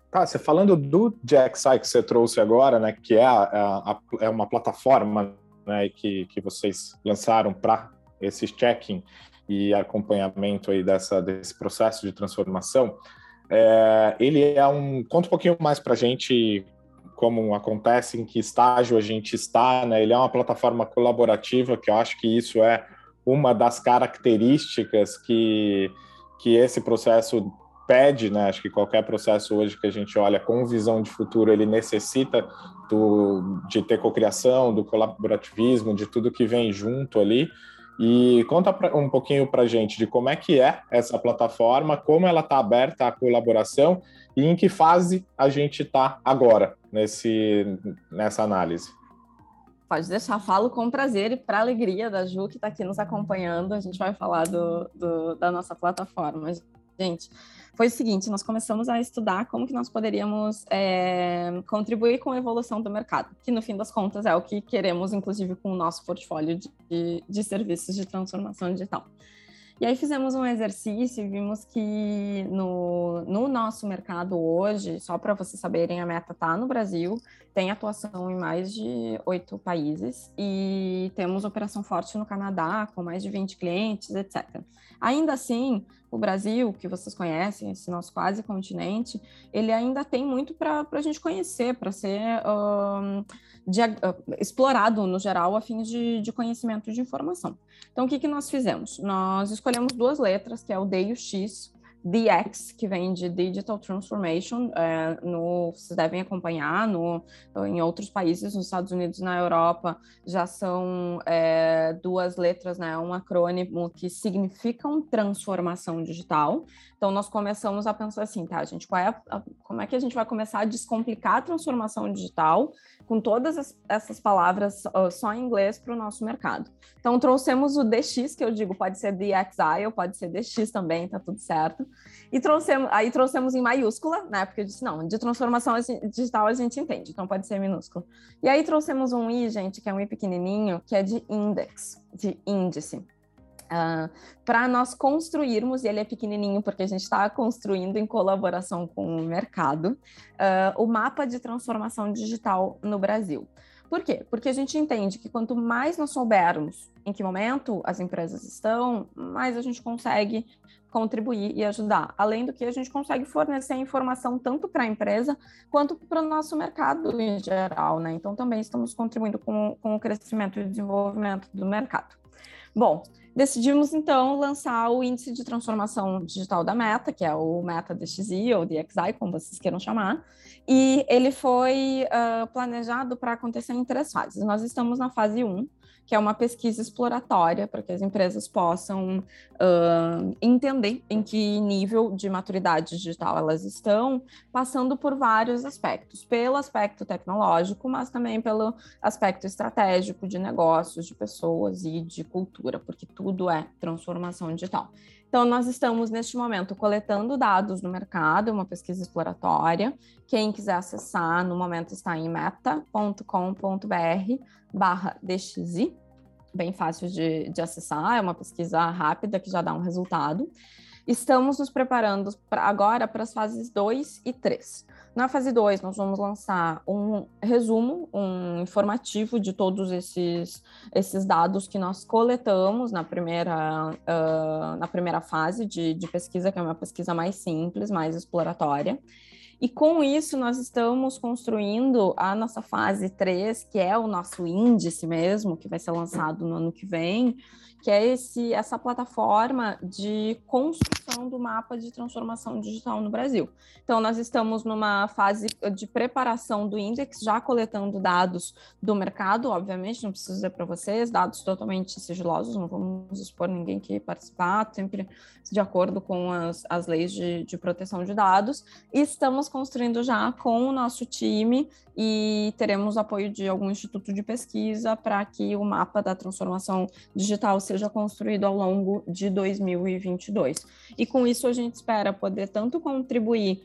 Speaker 3: Tá, você falando do JXI que você trouxe agora, né, que é, a, a, é uma plataforma né, que, que vocês lançaram para esse checking e acompanhamento aí dessa, desse processo de transformação, é, ele é um. Conta um pouquinho mais para a gente como acontece, em que estágio a gente está, né? Ele é uma plataforma colaborativa, que eu acho que isso é uma das características que, que esse processo pede, né? Acho que qualquer processo hoje que a gente olha com visão de futuro, ele necessita do, de ter cocriação, do colaborativismo, de tudo que vem junto ali. E conta pra, um pouquinho para gente de como é que é essa plataforma, como ela está aberta à colaboração e em que fase a gente está agora nesse, nessa análise.
Speaker 2: Pode deixar, falo com prazer e para alegria da Ju que está aqui nos acompanhando, a gente vai falar do, do, da nossa plataforma. Gente, foi o seguinte: nós começamos a estudar como que nós poderíamos é, contribuir com a evolução do mercado, que no fim das contas é o que queremos, inclusive, com o nosso portfólio de, de serviços de transformação digital. E aí fizemos um exercício e vimos que no, no nosso mercado hoje, só para vocês saberem, a meta está no Brasil, tem atuação em mais de oito países e temos operação forte no Canadá, com mais de 20 clientes, etc. Ainda assim, o Brasil, que vocês conhecem, esse nosso quase continente, ele ainda tem muito para a gente conhecer, para ser uh, de, uh, explorado no geral a fim de, de, conhecimento de informação. Então, o que, que nós fizemos? Nós escolhemos duas letras, que é o D e o X, DX, que vem de Digital Transformation, é, no, vocês devem acompanhar, no, em outros países, nos Estados Unidos na Europa, já são é, duas letras, né, um acrônimo que significam transformação digital. Então, nós começamos a pensar assim, tá, gente, qual é a, como é que a gente vai começar a descomplicar a transformação digital com todas as, essas palavras uh, só em inglês para o nosso mercado. Então, trouxemos o DX, que eu digo, pode ser DXI ou pode ser DX também, tá tudo certo. E trouxemos, aí trouxemos em maiúscula, né? Porque eu disse, não, de transformação digital a gente entende, então pode ser minúsculo. E aí trouxemos um I, gente, que é um I pequenininho, que é de index, de índice. Uh, ah, para nós construirmos, e ele é pequenininho porque a gente está construindo em colaboração com o mercado, uh, o mapa de transformação digital no Brasil. Por quê? Porque a gente entende que quanto mais nós soubermos em que momento as empresas estão, mais a gente consegue contribuir e ajudar. Além do que a gente consegue fornecer informação tanto para a empresa quanto para o nosso mercado em geral, né? Então também estamos contribuindo com, com o crescimento e desenvolvimento do mercado. Bom, decidimos então lançar o índice de transformação digital da Meta, que é o Meta DXI ou DXI, como vocês queiram chamar, e ele foi uh, planejado para acontecer em três fases. Nós estamos na fase 1, que é uma pesquisa exploratória para que as empresas possam uh, entender em que nível de maturidade digital elas estão, passando por vários aspectos, pelo aspecto tecnológico, mas também pelo aspecto estratégico de negócios, de pessoas e de cultura, porque tudo é transformação digital. Então, nós estamos neste momento coletando dados no mercado, uma pesquisa exploratória. Quem quiser acessar, no momento está em meta.com.br/barra DXI, bem fácil de, de acessar, é uma pesquisa rápida que já dá um resultado. Estamos nos preparando pra, agora para as fases 2 e 3. Na fase 2, nós vamos lançar um resumo, um informativo de todos esses, esses dados que nós coletamos na primeira, uh, na primeira fase de, de pesquisa, que é uma pesquisa mais simples, mais exploratória. E com isso, nós estamos construindo a nossa fase 3, que é o nosso índice mesmo, que vai ser lançado no ano que vem, que é esse, essa plataforma de construção do mapa de transformação digital no Brasil. Então, nós estamos numa fase de preparação do índice, já coletando dados do mercado, obviamente, não preciso dizer para vocês, dados totalmente sigilosos, não vamos expor ninguém que participar, sempre de acordo com as, as leis de, de proteção de dados, e estamos construindo já com o nosso time e teremos apoio de algum instituto de pesquisa para que o mapa da transformação digital seja construído ao longo de 2022. E com isso a gente espera poder tanto contribuir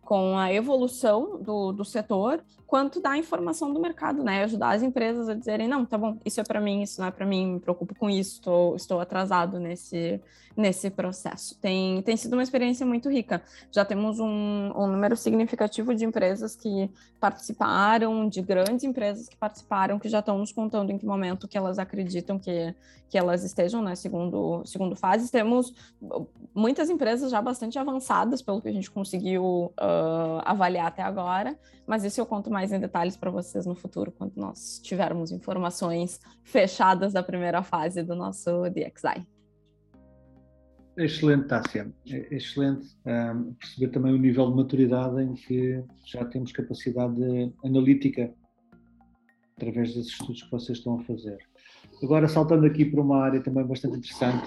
Speaker 2: com a evolução do, do setor, quanto da informação do mercado, né? Ajudar as empresas a dizerem, não, tá bom, isso é para mim, isso não é para mim, me preocupo com isso, estou, estou atrasado nesse, nesse processo. Tem, tem sido uma experiência muito rica. Já temos um, um número significativo de empresas que participaram, de grandes empresas que participaram, que já estão nos contando em que momento que elas acreditam que, que elas estejam né, segundo, segundo fase. Temos muitas empresas já bastante avançadas, pelo que a gente conseguiu uh, avaliar até agora, mas isso eu conto mais em detalhes para vocês no futuro, quando nós tivermos informações fechadas da primeira fase do nosso DXI.
Speaker 4: Excelente, Tássia. É excelente um, perceber também o nível de maturidade em que já temos capacidade analítica através desses estudos que vocês estão a fazer. Agora, saltando aqui para uma área também bastante interessante,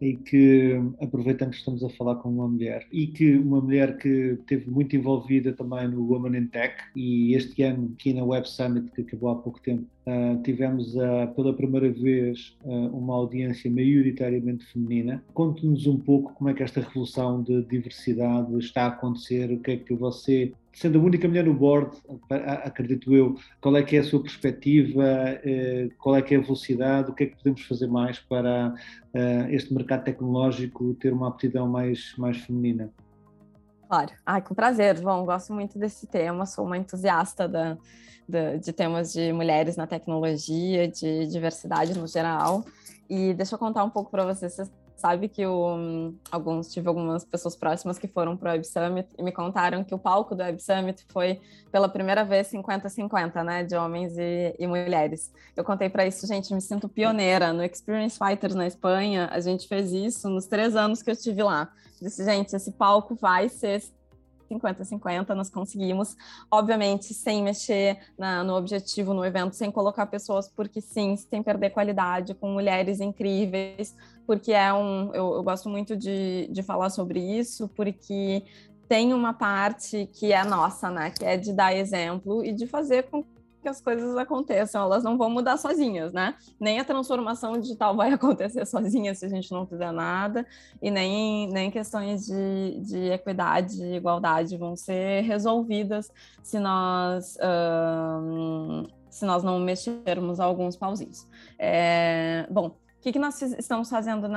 Speaker 4: em que, aproveitando que estamos a falar com uma mulher, e que uma mulher que esteve muito envolvida também no Women in Tech, e este ano, aqui na Web Summit, que acabou há pouco tempo, uh, tivemos uh, pela primeira vez uh, uma audiência maioritariamente feminina. Conte-nos um pouco como é que esta revolução de diversidade está a acontecer, o que é que você sendo a única mulher no board, acredito eu, qual é que é a sua perspectiva, eh, qual é que é a velocidade, o que é que podemos fazer mais para eh, este mercado tecnológico ter uma aptidão mais, mais feminina?
Speaker 2: Claro, Ai, com prazer, Bom, Gosto muito desse tema, sou uma entusiasta da, da, de temas de mulheres na tecnologia, de diversidade no geral. E deixa eu contar um pouco para vocês. Vocês sabe que o, alguns tive algumas pessoas próximas que foram para o Web Summit e me contaram que o palco do Web Summit foi pela primeira vez 50-50, né, de homens e, e mulheres. Eu contei para isso, gente, me sinto pioneira no Experience Fighters na Espanha. A gente fez isso nos três anos que eu estive lá. Disse, gente, esse palco vai ser 50-50, nós conseguimos, obviamente, sem mexer na, no objetivo no evento, sem colocar pessoas porque sim, sem perder qualidade, com mulheres incríveis, porque é um. Eu, eu gosto muito de, de falar sobre isso, porque tem uma parte que é nossa, né? Que é de dar exemplo e de fazer com que as coisas aconteçam, elas não vão mudar sozinhas, né? Nem a transformação digital vai acontecer sozinha se a gente não fizer nada, e nem, nem questões de, de equidade e igualdade vão ser resolvidas se nós. Um, se nós não mexermos alguns pauzinhos. É, bom, o que, que nós estamos fazendo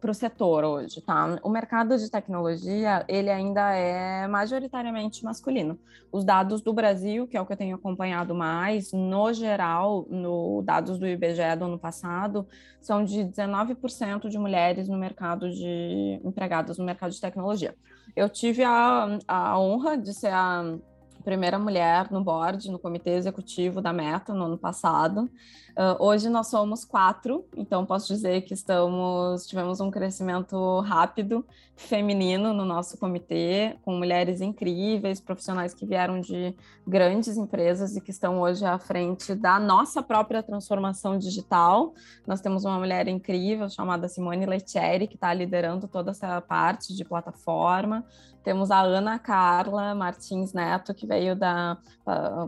Speaker 2: para o setor hoje, tá? O mercado de tecnologia, ele ainda é majoritariamente masculino. Os dados do Brasil, que é o que eu tenho acompanhado mais, no geral, no dados do IBGE do ano passado, são de 19% de mulheres no mercado de empregadas no mercado de tecnologia. Eu tive a, a honra de ser a primeira mulher no board, no comitê executivo da Meta no ano passado. Uh, hoje nós somos quatro, então posso dizer que estamos tivemos um crescimento rápido feminino no nosso comitê, com mulheres incríveis, profissionais que vieram de grandes empresas e que estão hoje à frente da nossa própria transformação digital. Nós temos uma mulher incrível chamada Simone Letieri, que está liderando toda essa parte de plataforma. Temos a Ana Carla Martins Neto, que veio da.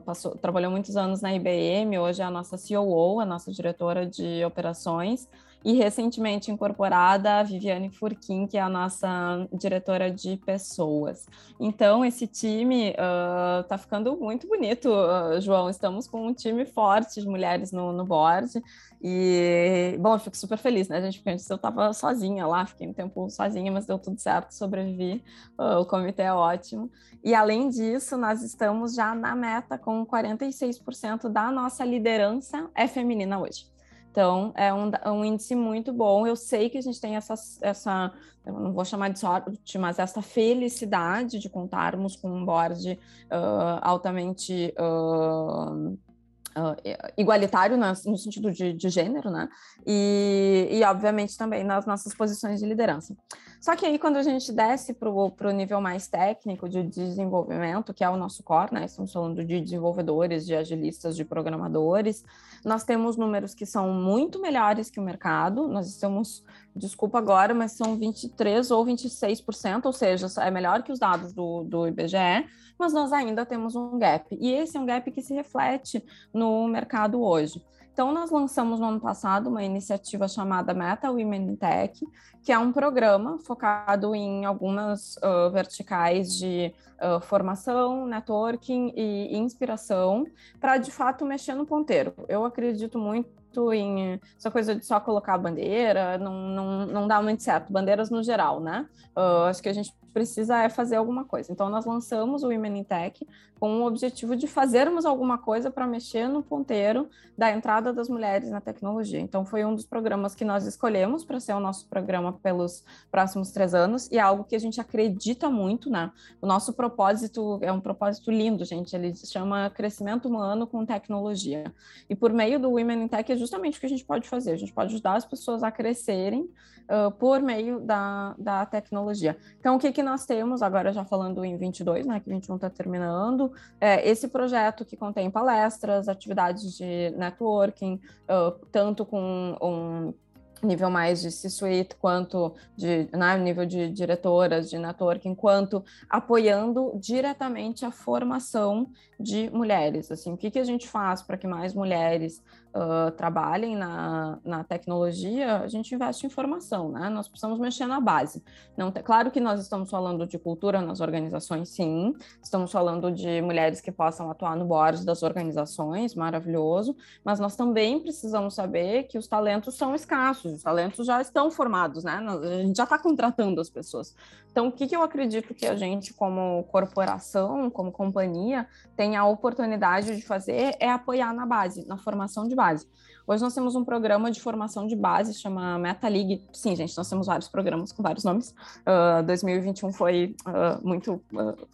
Speaker 2: Passou, trabalhou muitos anos na IBM, hoje é a nossa COO, a nossa diretora de operações. E recentemente incorporada a Viviane Furquim, que é a nossa diretora de pessoas. Então, esse time está uh, ficando muito bonito, uh, João. Estamos com um time forte de mulheres no, no board. E, bom, eu fico super feliz, né, gente? Porque antes eu estava sozinha lá, fiquei um tempo sozinha, mas deu tudo certo, sobrevivi. Uh, o comitê é ótimo. E, além disso, nós estamos já na meta com 46% da nossa liderança é feminina hoje. Então, é um, um, índice muito bom. Eu sei que a gente tem essa, essa, não vou chamar de sorte, mas essa felicidade de contarmos com um board uh, altamente uh, uh, igualitário no sentido de, de gênero, né? E, e, obviamente, também nas nossas posições de liderança. Só que aí, quando a gente desce para o nível mais técnico de desenvolvimento, que é o nosso core, né? Estamos falando de desenvolvedores, de agilistas, de programadores, nós temos números que são muito melhores que o mercado, nós estamos desculpa agora, mas são 23 ou 26%, ou seja, é melhor que os dados do, do IBGE, mas nós ainda temos um gap. E esse é um gap que se reflete no mercado hoje. Então, nós lançamos no ano passado uma iniciativa chamada Meta Women in Tech, que é um programa focado em algumas uh, verticais de uh, formação, networking e inspiração, para de fato mexer no ponteiro. Eu acredito muito em essa coisa de só colocar bandeira, não, não, não dá muito certo, bandeiras no geral, né? Uh, acho que a gente precisa é fazer alguma coisa. Então, nós lançamos o Women in Tech com o objetivo de fazermos alguma coisa para mexer no ponteiro da entrada das mulheres na tecnologia. Então, foi um dos programas que nós escolhemos para ser o nosso programa pelos próximos três anos e é algo que a gente acredita muito, né? O nosso propósito é um propósito lindo, gente. Ele se chama Crescimento Humano com Tecnologia. E por meio do Women in Tech, justamente o que a gente pode fazer. A gente pode ajudar as pessoas a crescerem uh, por meio da, da tecnologia. Então, o que, que nós temos, agora já falando em 22, né, que 21 está terminando, é esse projeto que contém palestras, atividades de networking, uh, tanto com um nível mais de C-suite, quanto de né, nível de diretoras de networking, quanto apoiando diretamente a formação de mulheres. Assim, o que, que a gente faz para que mais mulheres uh, trabalhem na, na tecnologia, a gente investe em formação, né? Nós precisamos mexer na base. Não, claro que nós estamos falando de cultura nas organizações, sim. Estamos falando de mulheres que possam atuar no board das organizações, maravilhoso. Mas nós também precisamos saber que os talentos são escassos, os talentos já estão formados, né? A gente já está contratando as pessoas. Então, o que, que eu acredito que a gente, como corporação, como companhia, tem a oportunidade de fazer é apoiar na base, na formação de base. Hoje nós temos um programa de formação de base, chama Meta League. Sim, gente, nós temos vários programas com vários nomes. Uh, ah, 2021 foi uh, muito uh,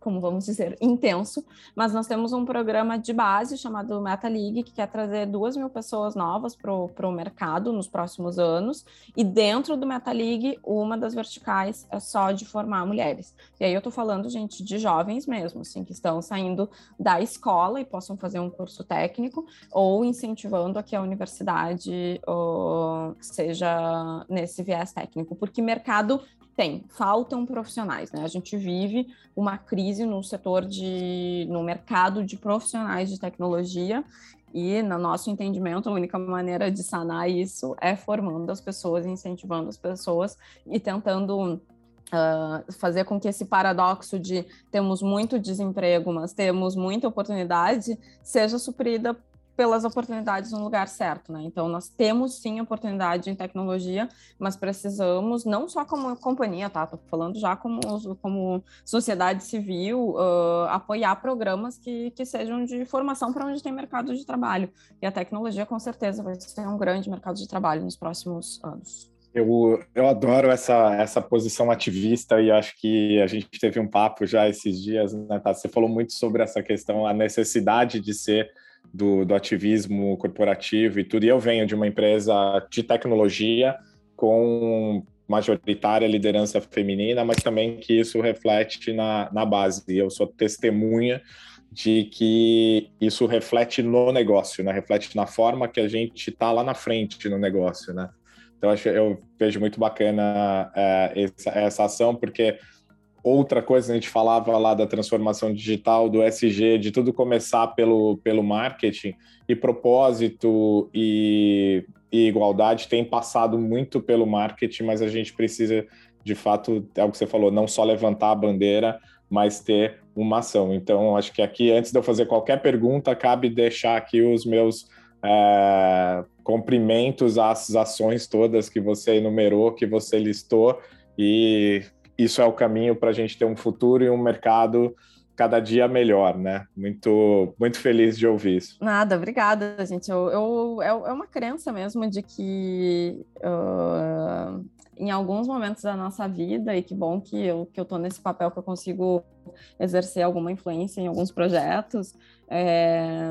Speaker 2: como vamos dizer, intenso, mas nós temos um programa de base chamado Meta League, que quer trazer duas mil pessoas novas para o mercado nos próximos anos, e dentro do Meta League, uma das verticais é só de formar mulheres. E aí eu estou falando, gente, de jovens mesmo, assim, que estão saindo da escola e possam fazer um curso técnico, ou incentivando a que a universidade ou, seja nesse viés técnico, porque mercado tem, faltam profissionais, né? A gente vive uma crise no setor de, no mercado de profissionais de tecnologia e, no nosso entendimento, a única maneira de sanar isso é formando as pessoas, incentivando as pessoas e tentando Uh, fazer com que esse paradoxo de temos muito desemprego, mas temos muita oportunidade, seja suprida pelas oportunidades no lugar certo, né? Então, nós temos sim oportunidade em tecnologia, mas precisamos, não só como companhia, tá? Tô falando já como, como sociedade civil, uh, apoiar programas que, que sejam de formação para onde tem mercado de trabalho. E a tecnologia, com certeza, vai ser um grande mercado de trabalho nos próximos anos.
Speaker 3: Eu, eu adoro essa, essa posição ativista e acho que a gente teve um papo já esses dias, né, tá? Você falou muito sobre essa questão, a necessidade de ser do, do ativismo corporativo e tudo. E eu venho de uma empresa de tecnologia com majoritária liderança feminina, mas também que isso reflete na, na base. Eu sou testemunha de que isso reflete no negócio, né? Reflete na forma que a gente está lá na frente no negócio, né? Então eu vejo muito bacana é, essa, essa ação, porque outra coisa a gente falava lá da transformação digital, do SG, de tudo começar pelo, pelo marketing e propósito e, e igualdade tem passado muito pelo marketing, mas a gente precisa de fato, é o que você falou, não só levantar a bandeira, mas ter uma ação. Então, acho que aqui, antes de eu fazer qualquer pergunta, cabe deixar aqui os meus é, cumprimentos às ações todas que você enumerou, que você listou, e isso é o caminho para a gente ter um futuro e um mercado cada dia melhor, né? Muito, muito feliz de ouvir isso.
Speaker 2: Nada, obrigada, gente. Eu, eu, é, é uma crença mesmo de que uh, em alguns momentos da nossa vida, e que bom que eu, que eu tô nesse papel que eu consigo exercer alguma influência em alguns projetos, é,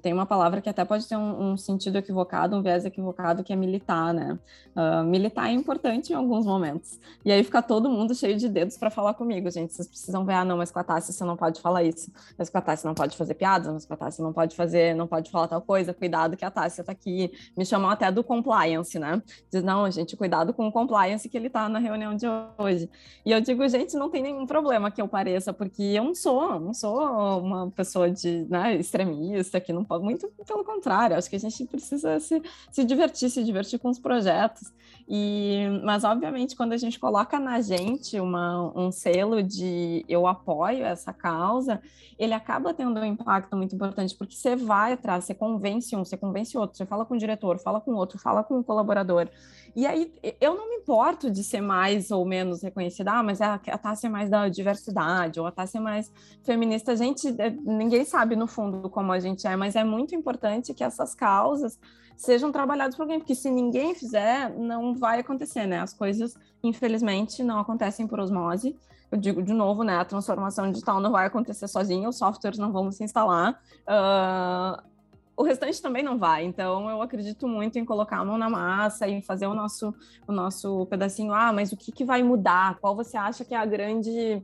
Speaker 2: tem uma palavra que até pode ter um, um, sentido equivocado, um viés equivocado, que é militar, né? Uh, militar é importante em alguns momentos. E aí fica todo mundo cheio de dedos para falar comigo, gente. Vocês precisam ver, ah, não, mas com a Tassi você não pode falar isso. Mas com a Tassi não pode fazer piadas, mas com a Tassi não pode fazer, não pode falar tal coisa. Cuidado que a Tassi está aqui. Me chamam até do compliance, né? Diz, não, gente, cuidado com o compliance que ele está na reunião de hoje. E eu digo, gente, não tem nenhum problema que eu pareça, porque eu não sou, não sou uma pessoa de né, extremista, que não pode, muito pelo contrário, acho que a gente precisa se, se divertir, se divertir com os projetos. E, mas, obviamente, quando a gente coloca na gente uma, um selo de eu apoio essa causa, ele acaba tendo um impacto muito importante, porque você vai atrás, você convence um, você convence outro, você fala com o diretor, fala com outro, fala com o colaborador. E aí, eu não me importo de ser mais ou menos reconhecida, ah, mas a, a Tássia é mais da diversidade, ou a Tássia é mais feminista. A gente, é, ninguém sabe no fundo como a gente é, mas é muito importante que essas causas sejam trabalhadas por alguém, porque se ninguém fizer, não vai acontecer, né? As coisas, infelizmente, não acontecem por osmose. Eu digo de novo, né? A transformação digital não vai acontecer sozinha, os softwares não vão se instalar. Uh, o restante também não vai. Então, eu acredito muito em colocar a mão na massa e fazer o nosso, o nosso pedacinho. Ah, mas o que, que vai mudar? Qual você acha que é a grande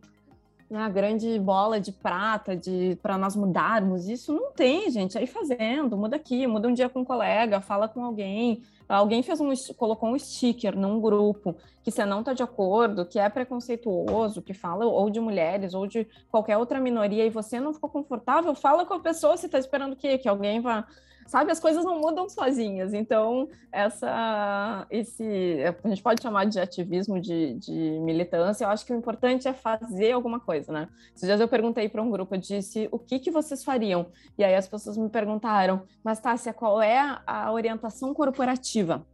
Speaker 2: né, a grande bola de prata de para nós mudarmos isso não tem gente. Aí fazendo muda aqui muda um dia com um colega fala com alguém. Alguém fez um colocou um sticker num grupo que você não está de acordo que é preconceituoso que fala ou de mulheres ou de qualquer outra minoria e você não ficou confortável fala com a pessoa você está esperando o quê? Que alguém vá sabe, as coisas não mudam sozinhas. Então, essa, esse, a gente pode chamar de ativismo, de, de militância. Eu acho que o importante é fazer alguma coisa, né? Esses dias eu perguntei para um grupo, eu disse, o que, que vocês fariam? E aí as pessoas me perguntaram, mas Tássia, qual é a orientação corporativa?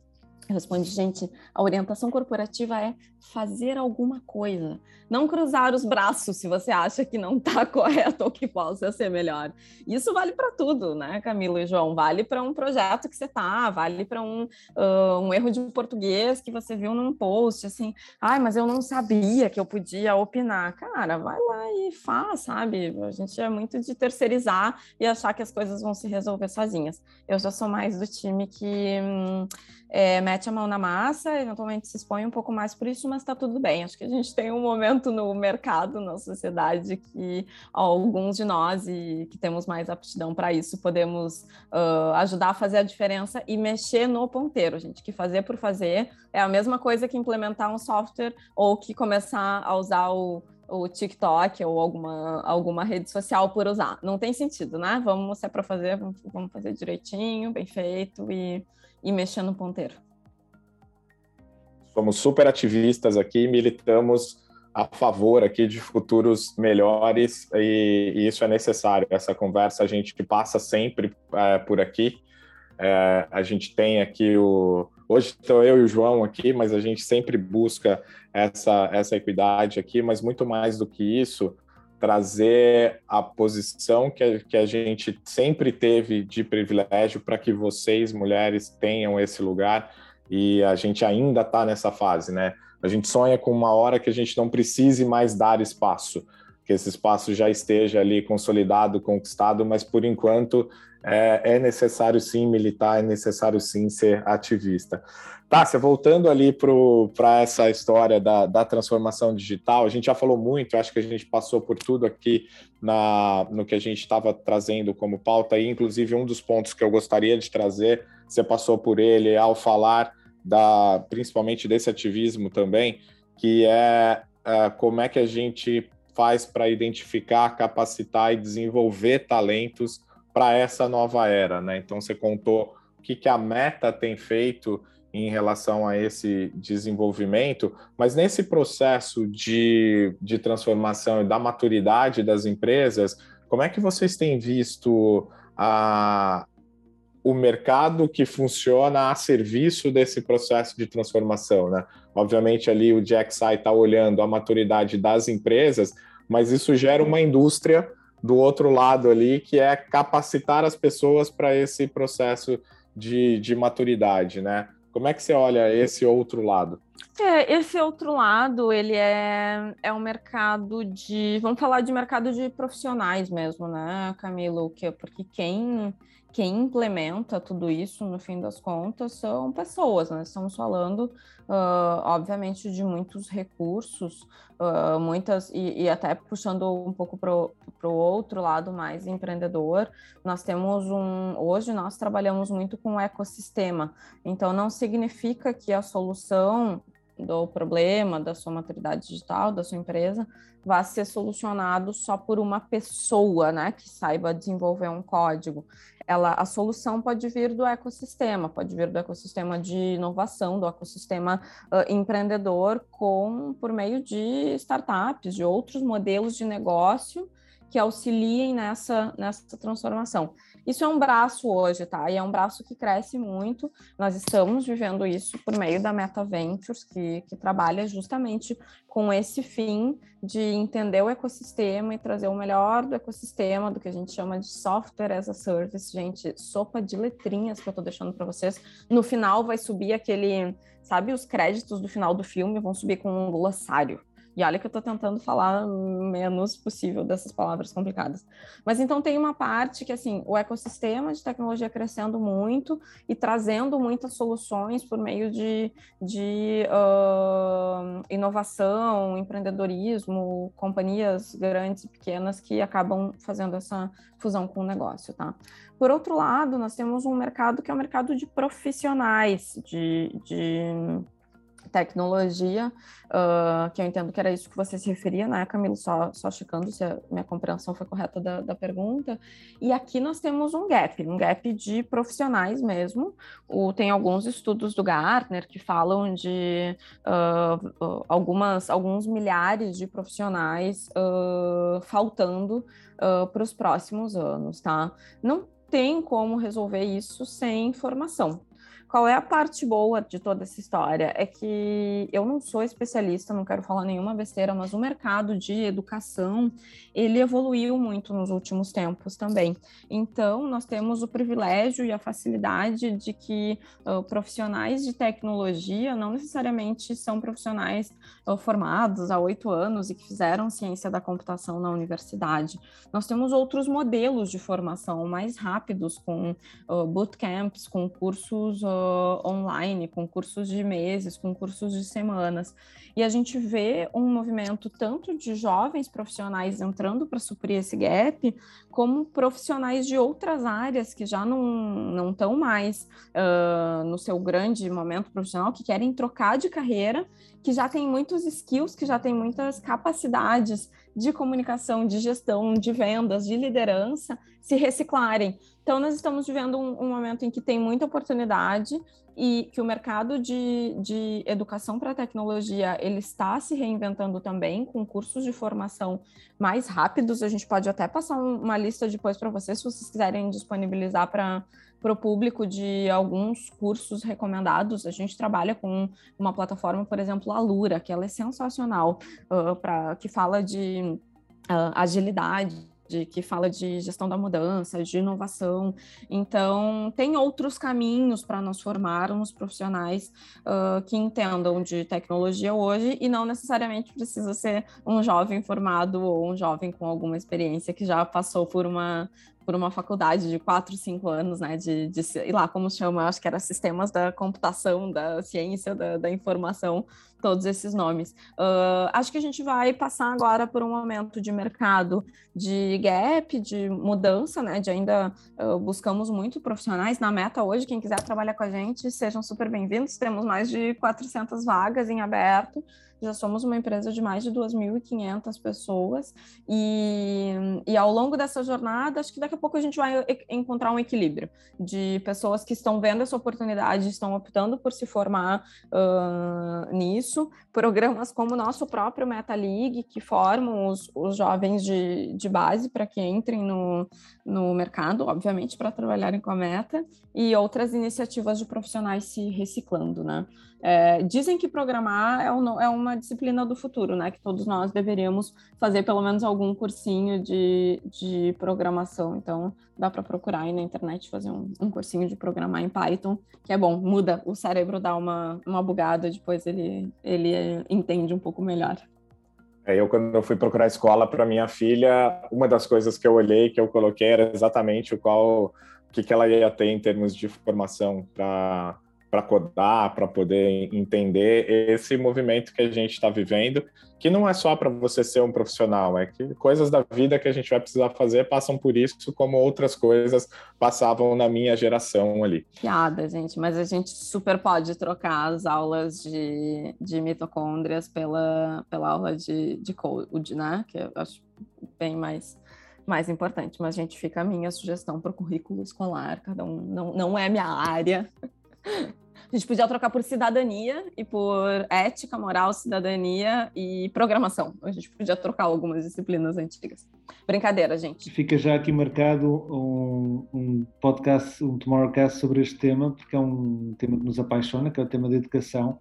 Speaker 2: Eu respondi, gente, a orientação corporativa é fazer alguma coisa, não cruzar os braços se você acha que não está correto ou que possa ser melhor. Isso vale para tudo, né, Camilo e João? Vale para um projeto que você tá, vale para um, uh, um erro de português que você viu num post, assim, ai, mas eu não sabia que eu podia opinar. Cara, vai lá e faz, sabe? A gente é muito de terceirizar e achar que as coisas vão se resolver sozinhas. Eu já sou mais do time que hum, é, mete a mão na massa, eventualmente se expõe um pouco mais por isso, mas está tudo bem. Acho que a gente tem um momento no mercado, na sociedade, que alguns de nós e que temos mais aptidão para isso podemos uh, ajudar a fazer a diferença e mexer no ponteiro, gente. Que fazer por fazer é a mesma coisa que implementar um software ou que começar a usar o o TikTok ou alguma, alguma rede social por usar. Não tem sentido, né? Vamos, se é para fazer, vamos, vamos fazer direitinho, bem feito e, e mexer no ponteiro
Speaker 3: somos super ativistas aqui, militamos a favor aqui de futuros melhores e, e isso é necessário. Essa conversa a gente passa sempre é, por aqui. É, a gente tem aqui o hoje estou eu e o João aqui, mas a gente sempre busca essa essa equidade aqui, mas muito mais do que isso, trazer a posição que a, que a gente sempre teve de privilégio para que vocês mulheres tenham esse lugar e a gente ainda está nessa fase, né? A gente sonha com uma hora que a gente não precise mais dar espaço, que esse espaço já esteja ali consolidado, conquistado, mas por enquanto é, é necessário sim militar, é necessário sim ser ativista. Tássia, voltando ali para essa história da, da, transformação digital, a gente já falou muito, acho que a gente passou por tudo aqui na, no que a gente estava trazendo como pauta, e inclusive um dos pontos que eu gostaria de trazer, você passou por ele ao falar da principalmente desse ativismo também, que é, é como é que a gente faz para identificar, capacitar e desenvolver talentos para essa nova era, né? Então você contou o que, que a Meta tem feito em relação a esse desenvolvimento, mas nesse processo de, de transformação e da maturidade das empresas, como é que vocês têm visto a, o mercado que funciona a serviço desse processo de transformação, né? Obviamente ali o Jack Sai está olhando a maturidade das empresas, mas isso gera uma indústria do outro lado ali, que é capacitar as pessoas para esse processo de, de maturidade, né? Como é que você olha esse outro lado?
Speaker 2: É, esse outro lado, ele é, é um mercado de... Vamos falar de mercado de profissionais mesmo, né, Camilo? Que, porque quem quem implementa tudo isso, no fim das contas, são pessoas, né? Estamos falando, uh, obviamente, de muitos recursos, uh, muitas, e, e, até puxando um pouco para o outro lado mais empreendedor, nós temos um. Hoje nós trabalhamos muito com o ecossistema, então não significa que a solução do problema da sua maturidade digital, da sua empresa, vai ser solucionado só por uma pessoa, né, que saiba desenvolver um código ela, a solução pode vir do ecossistema, pode vir do ecossistema de inovação, do ecossistema uh, empreendedor, com por meio de startups, de outros modelos de negócio que auxiliem nessa, nessa transformação. Isso é um braço hoje, tá? E é um braço que cresce muito. Nós estamos vivendo isso por meio da Meta Ventures, que, que trabalha justamente com esse fim de entender o ecossistema e trazer o melhor do ecossistema, do que a gente chama de software as a service. Gente, sopa de letrinhas que eu estou deixando para vocês. No final vai subir aquele, sabe, os créditos do final do filme vão subir com um glossário e olha que eu estou tentando falar menos possível dessas palavras complicadas. Mas então tem uma parte que, assim, o ecossistema de tecnologia crescendo muito e trazendo muitas soluções por meio de, de uh, inovação, empreendedorismo, companhias grandes e pequenas que acabam fazendo essa fusão com o negócio, tá? Por outro lado, nós temos um mercado que é o um mercado de profissionais, de, de tecnologia, uh, que eu entendo que era isso que você se referia, né, Camilo? Só, só checando se a minha compreensão foi correta da, da pergunta. E aqui nós temos um gap, um gap de profissionais mesmo. O, tem alguns estudos do Gartner que falam de uh, uh, algumas, alguns milhares de profissionais faltando para os próximos anos, tá? Não tem como resolver isso sem informação. Qual é a parte boa de toda essa história? É que eu não sou especialista, não quero falar nenhuma besteira, mas o mercado de educação, ele evoluiu muito nos últimos tempos também. Então, nós temos o privilégio e a facilidade de que uh, profissionais de tecnologia não necessariamente são profissionais uh, formados há oito anos e que fizeram ciência da computação na universidade. Nós temos outros modelos de formação mais rápidos, com uh, bootcamps, com cursos online, com cursos de meses, com cursos de semanas. E a gente vê um movimento tanto de jovens profissionais entrando para suprir esse gap, como profissionais de outras áreas que já não estão mais uh, no seu grande momento profissional, que querem trocar de carreira, que já tem muitos skills, que já tem muitas capacidades de comunicação, de gestão, de vendas, de liderança, se reciclarem. Então, nós estamos vivendo um, um momento em que tem muita oportunidade e que o mercado de, de educação para tecnologia ele está se reinventando também com cursos de formação mais rápidos. A gente pode até passar uma lista depois para vocês, se vocês quiserem disponibilizar para para o público de alguns cursos recomendados. A gente trabalha com uma plataforma, por exemplo, a Lura, que ela é sensacional, uh, pra, que fala de uh, agilidade de que fala de gestão da mudança, de inovação. Então, tem outros caminhos para nós formarmos profissionais uh, que entendam de tecnologia hoje e não necessariamente precisa ser um jovem formado ou um jovem com alguma experiência que já passou por uma por uma faculdade de quatro, cinco anos, né, de, de sei lá como chama, acho que era sistemas da computação, da ciência, da, da informação, todos esses nomes. Uh, acho que a gente vai passar agora por um momento de mercado de gap, de mudança, né, de ainda uh, buscamos muito profissionais na meta hoje, quem quiser trabalhar com a gente, sejam super bem-vindos, temos mais de 400 vagas em aberto, já somos uma empresa de mais de 2.500 pessoas e, e ao longo dessa jornada, acho que daqui a pouco a gente vai encontrar um equilíbrio de pessoas que estão vendo essa oportunidade, estão optando por se formar uh, nisso, programas como o nosso próprio Meta League, que formam os, os jovens de, de base para que entrem no, no mercado, obviamente, para trabalharem com a Meta, e outras iniciativas de profissionais se reciclando, né? É, dizem que programar é, é, uma disciplina do futuro, né? Que todos nós deveríamos fazer pelo menos algum cursinho de, de programação. Então, dá para procurar aí na internet fazer um, um, cursinho de programar em Python, que é bom, muda o cérebro, dá uma, uma bugada, depois ele, ele entende um pouco melhor.
Speaker 3: É, eu, quando eu fui procurar escola para minha filha, uma das coisas que eu olhei, que eu coloquei, era exatamente o qual, o que, que ela ia ter em termos de formação para para codar, para poder entender esse movimento que a gente está vivendo, que não é só para você ser um profissional, é que coisas da vida que a gente vai precisar fazer passam por isso, como outras coisas passavam na minha geração ali.
Speaker 2: Piada, gente, mas a gente super pode trocar as aulas de, de mitocôndrias pela, pela aula de, de code, né? Que eu acho bem mais mais importante, mas gente fica a minha sugestão para o currículo escolar, cada um não, não é minha área. A gente podia trocar por cidadania e por ética, moral, cidadania e programação. A gente podia trocar algumas disciplinas antigas. Brincadeira, gente.
Speaker 4: Fica já aqui marcado um, um podcast, um Tomorrowcast sobre este tema, porque é um tema que nos apaixona, que é o tema da educação.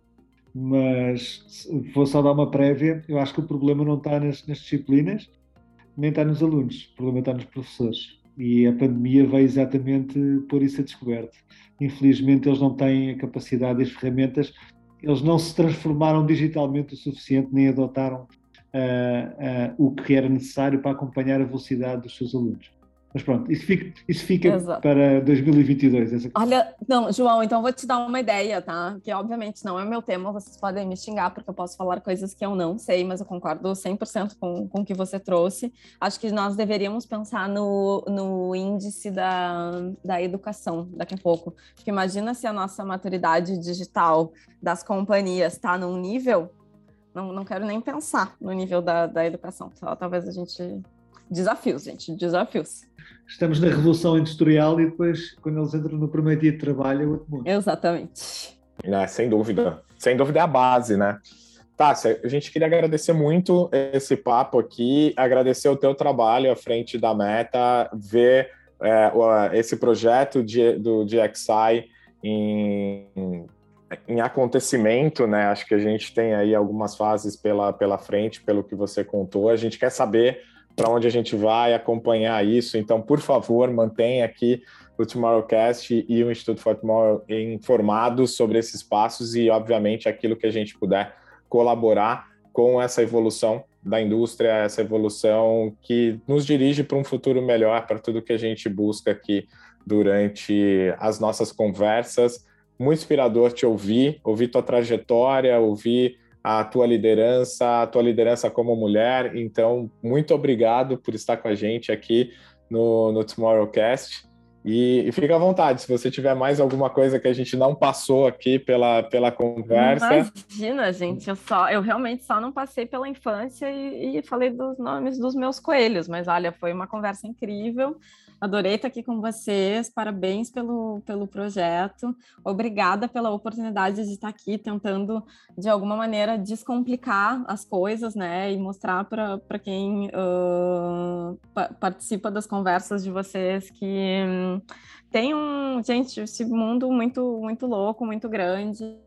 Speaker 4: Mas vou só dar uma prévia. Eu acho que o problema não está nas, nas disciplinas, nem está nos alunos. O problema está nos professores e a pandemia veio exatamente por isso a descoberto. Infelizmente, eles não têm a capacidade e as ferramentas, eles não se transformaram digitalmente o suficiente, nem adotaram uh, uh, o que era necessário para acompanhar a velocidade dos seus alunos. Mas pronto, isso fica, isso fica para 2022.
Speaker 2: Olha, não, João, então vou te dar uma ideia, tá? Que obviamente não é meu tema, vocês podem me xingar, porque eu posso falar coisas que eu não sei, mas eu concordo 100% com, com o que você trouxe. Acho que nós deveríamos pensar no, no índice da, da educação daqui a pouco. Porque imagina se a nossa maturidade digital das companhias está num nível. Não, não quero nem pensar no nível da, da educação. Só talvez a gente desafios, gente, desafios.
Speaker 4: Estamos na Revolução Industrial e depois, quando eles entram no primeiro dia de trabalho, é outro mundo.
Speaker 2: Exatamente.
Speaker 3: É, sem dúvida. Sem dúvida é a base, né? Tássia, a gente queria agradecer muito esse papo aqui, agradecer o teu trabalho à frente da Meta, ver é, esse projeto de, do DXI em, em acontecimento, né? Acho que a gente tem aí algumas fases pela, pela frente, pelo que você contou. A gente quer saber para onde a gente vai acompanhar isso. Então, por favor, mantenha aqui o Tomorrowcast e o Instituto for Tomorrow informados sobre esses passos e, obviamente, aquilo que a gente puder colaborar com essa evolução da indústria, essa evolução que nos dirige para um futuro melhor, para tudo que a gente busca aqui durante as nossas conversas. Muito inspirador te ouvir, ouvir tua trajetória, ouvir a tua liderança, a tua liderança como mulher. Então, muito obrigado por estar com a gente aqui no, no Tomorrowcast. E, e fica à vontade, se você tiver mais alguma coisa que a gente não passou aqui pela, pela conversa.
Speaker 2: Imagina, gente, eu, só, eu realmente só não passei pela infância e, e falei dos nomes dos meus coelhos, mas olha, foi uma conversa incrível. Adorei estar aqui com vocês, parabéns pelo, pelo projeto, obrigada pela oportunidade de estar aqui tentando, de alguma maneira, descomplicar as coisas, né, e mostrar para quem uh, participa das conversas de vocês que tem um, gente, esse mundo muito, muito louco, muito grande.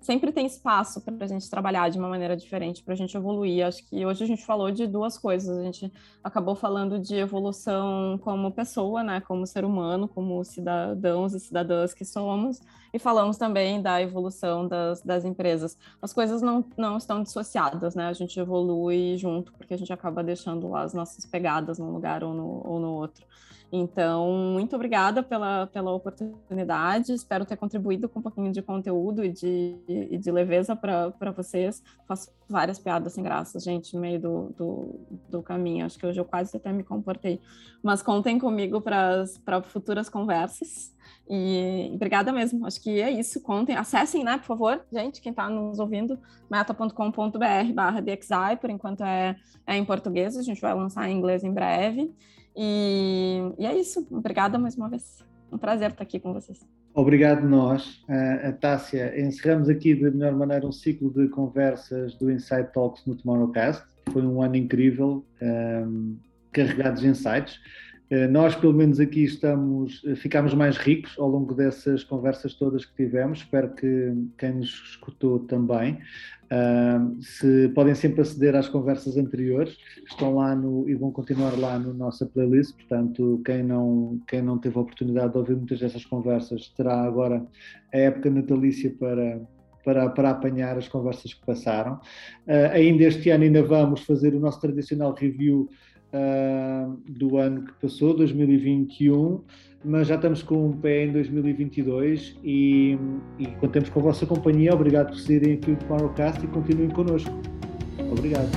Speaker 2: Sempre tem espaço para a gente trabalhar de uma maneira diferente, para a gente evoluir. Acho que hoje a gente falou de duas coisas. A gente acabou falando de evolução como pessoa, né, como ser humano, como cidadãos e cidadãs que somos, e falamos também da evolução das, das empresas. As coisas não, não estão dissociadas, né? A gente evolui junto, porque a gente acaba deixando lá as nossas pegadas num lugar ou no, ou no outro. Então, muito obrigada pela, pela oportunidade. Espero ter contribuído com um pouquinho de conteúdo e de, e de leveza para vocês. Faço várias piadas sem graça, gente, no meio do, do, do, caminho. Acho que hoje eu quase até me comportei. Mas contem comigo para futuras conversas. E obrigada mesmo. Acho que é isso. Contem, acessem, né, por favor, gente, quem está nos ouvindo, meta.com.br barra DXI, por enquanto é, é em português, a gente vai lançar em inglês em breve. E, e é isso. Obrigada mais uma vez. Um prazer estar aqui com vocês.
Speaker 4: Obrigado nós, uh, Tássia. Encerramos aqui de melhor maneira um ciclo de conversas do Inside Talks no Tomorrowcast. Foi um ano incrível, um, ehm, de insights. Uh, nós, pelo menos aqui, estamos, uh, ficámos mais ricos ao longo dessas conversas todas que tivemos. Espero que quem nos escutou também. Uh, se podem sempre aceder às conversas anteriores, estão lá no, e vão continuar lá na no nossa playlist. Portanto, quem não, quem não teve a oportunidade de ouvir muitas dessas conversas terá agora a época natalícia para, para, para apanhar as conversas que passaram. Uh, ainda este ano ainda vamos fazer o nosso tradicional review uh, do ano que passou, 2021 mas já estamos com um pé em 2022 e, e contamos com a vossa companhia. Obrigado por seguirem aqui o Tomorrowcast e continuem connosco. Obrigado.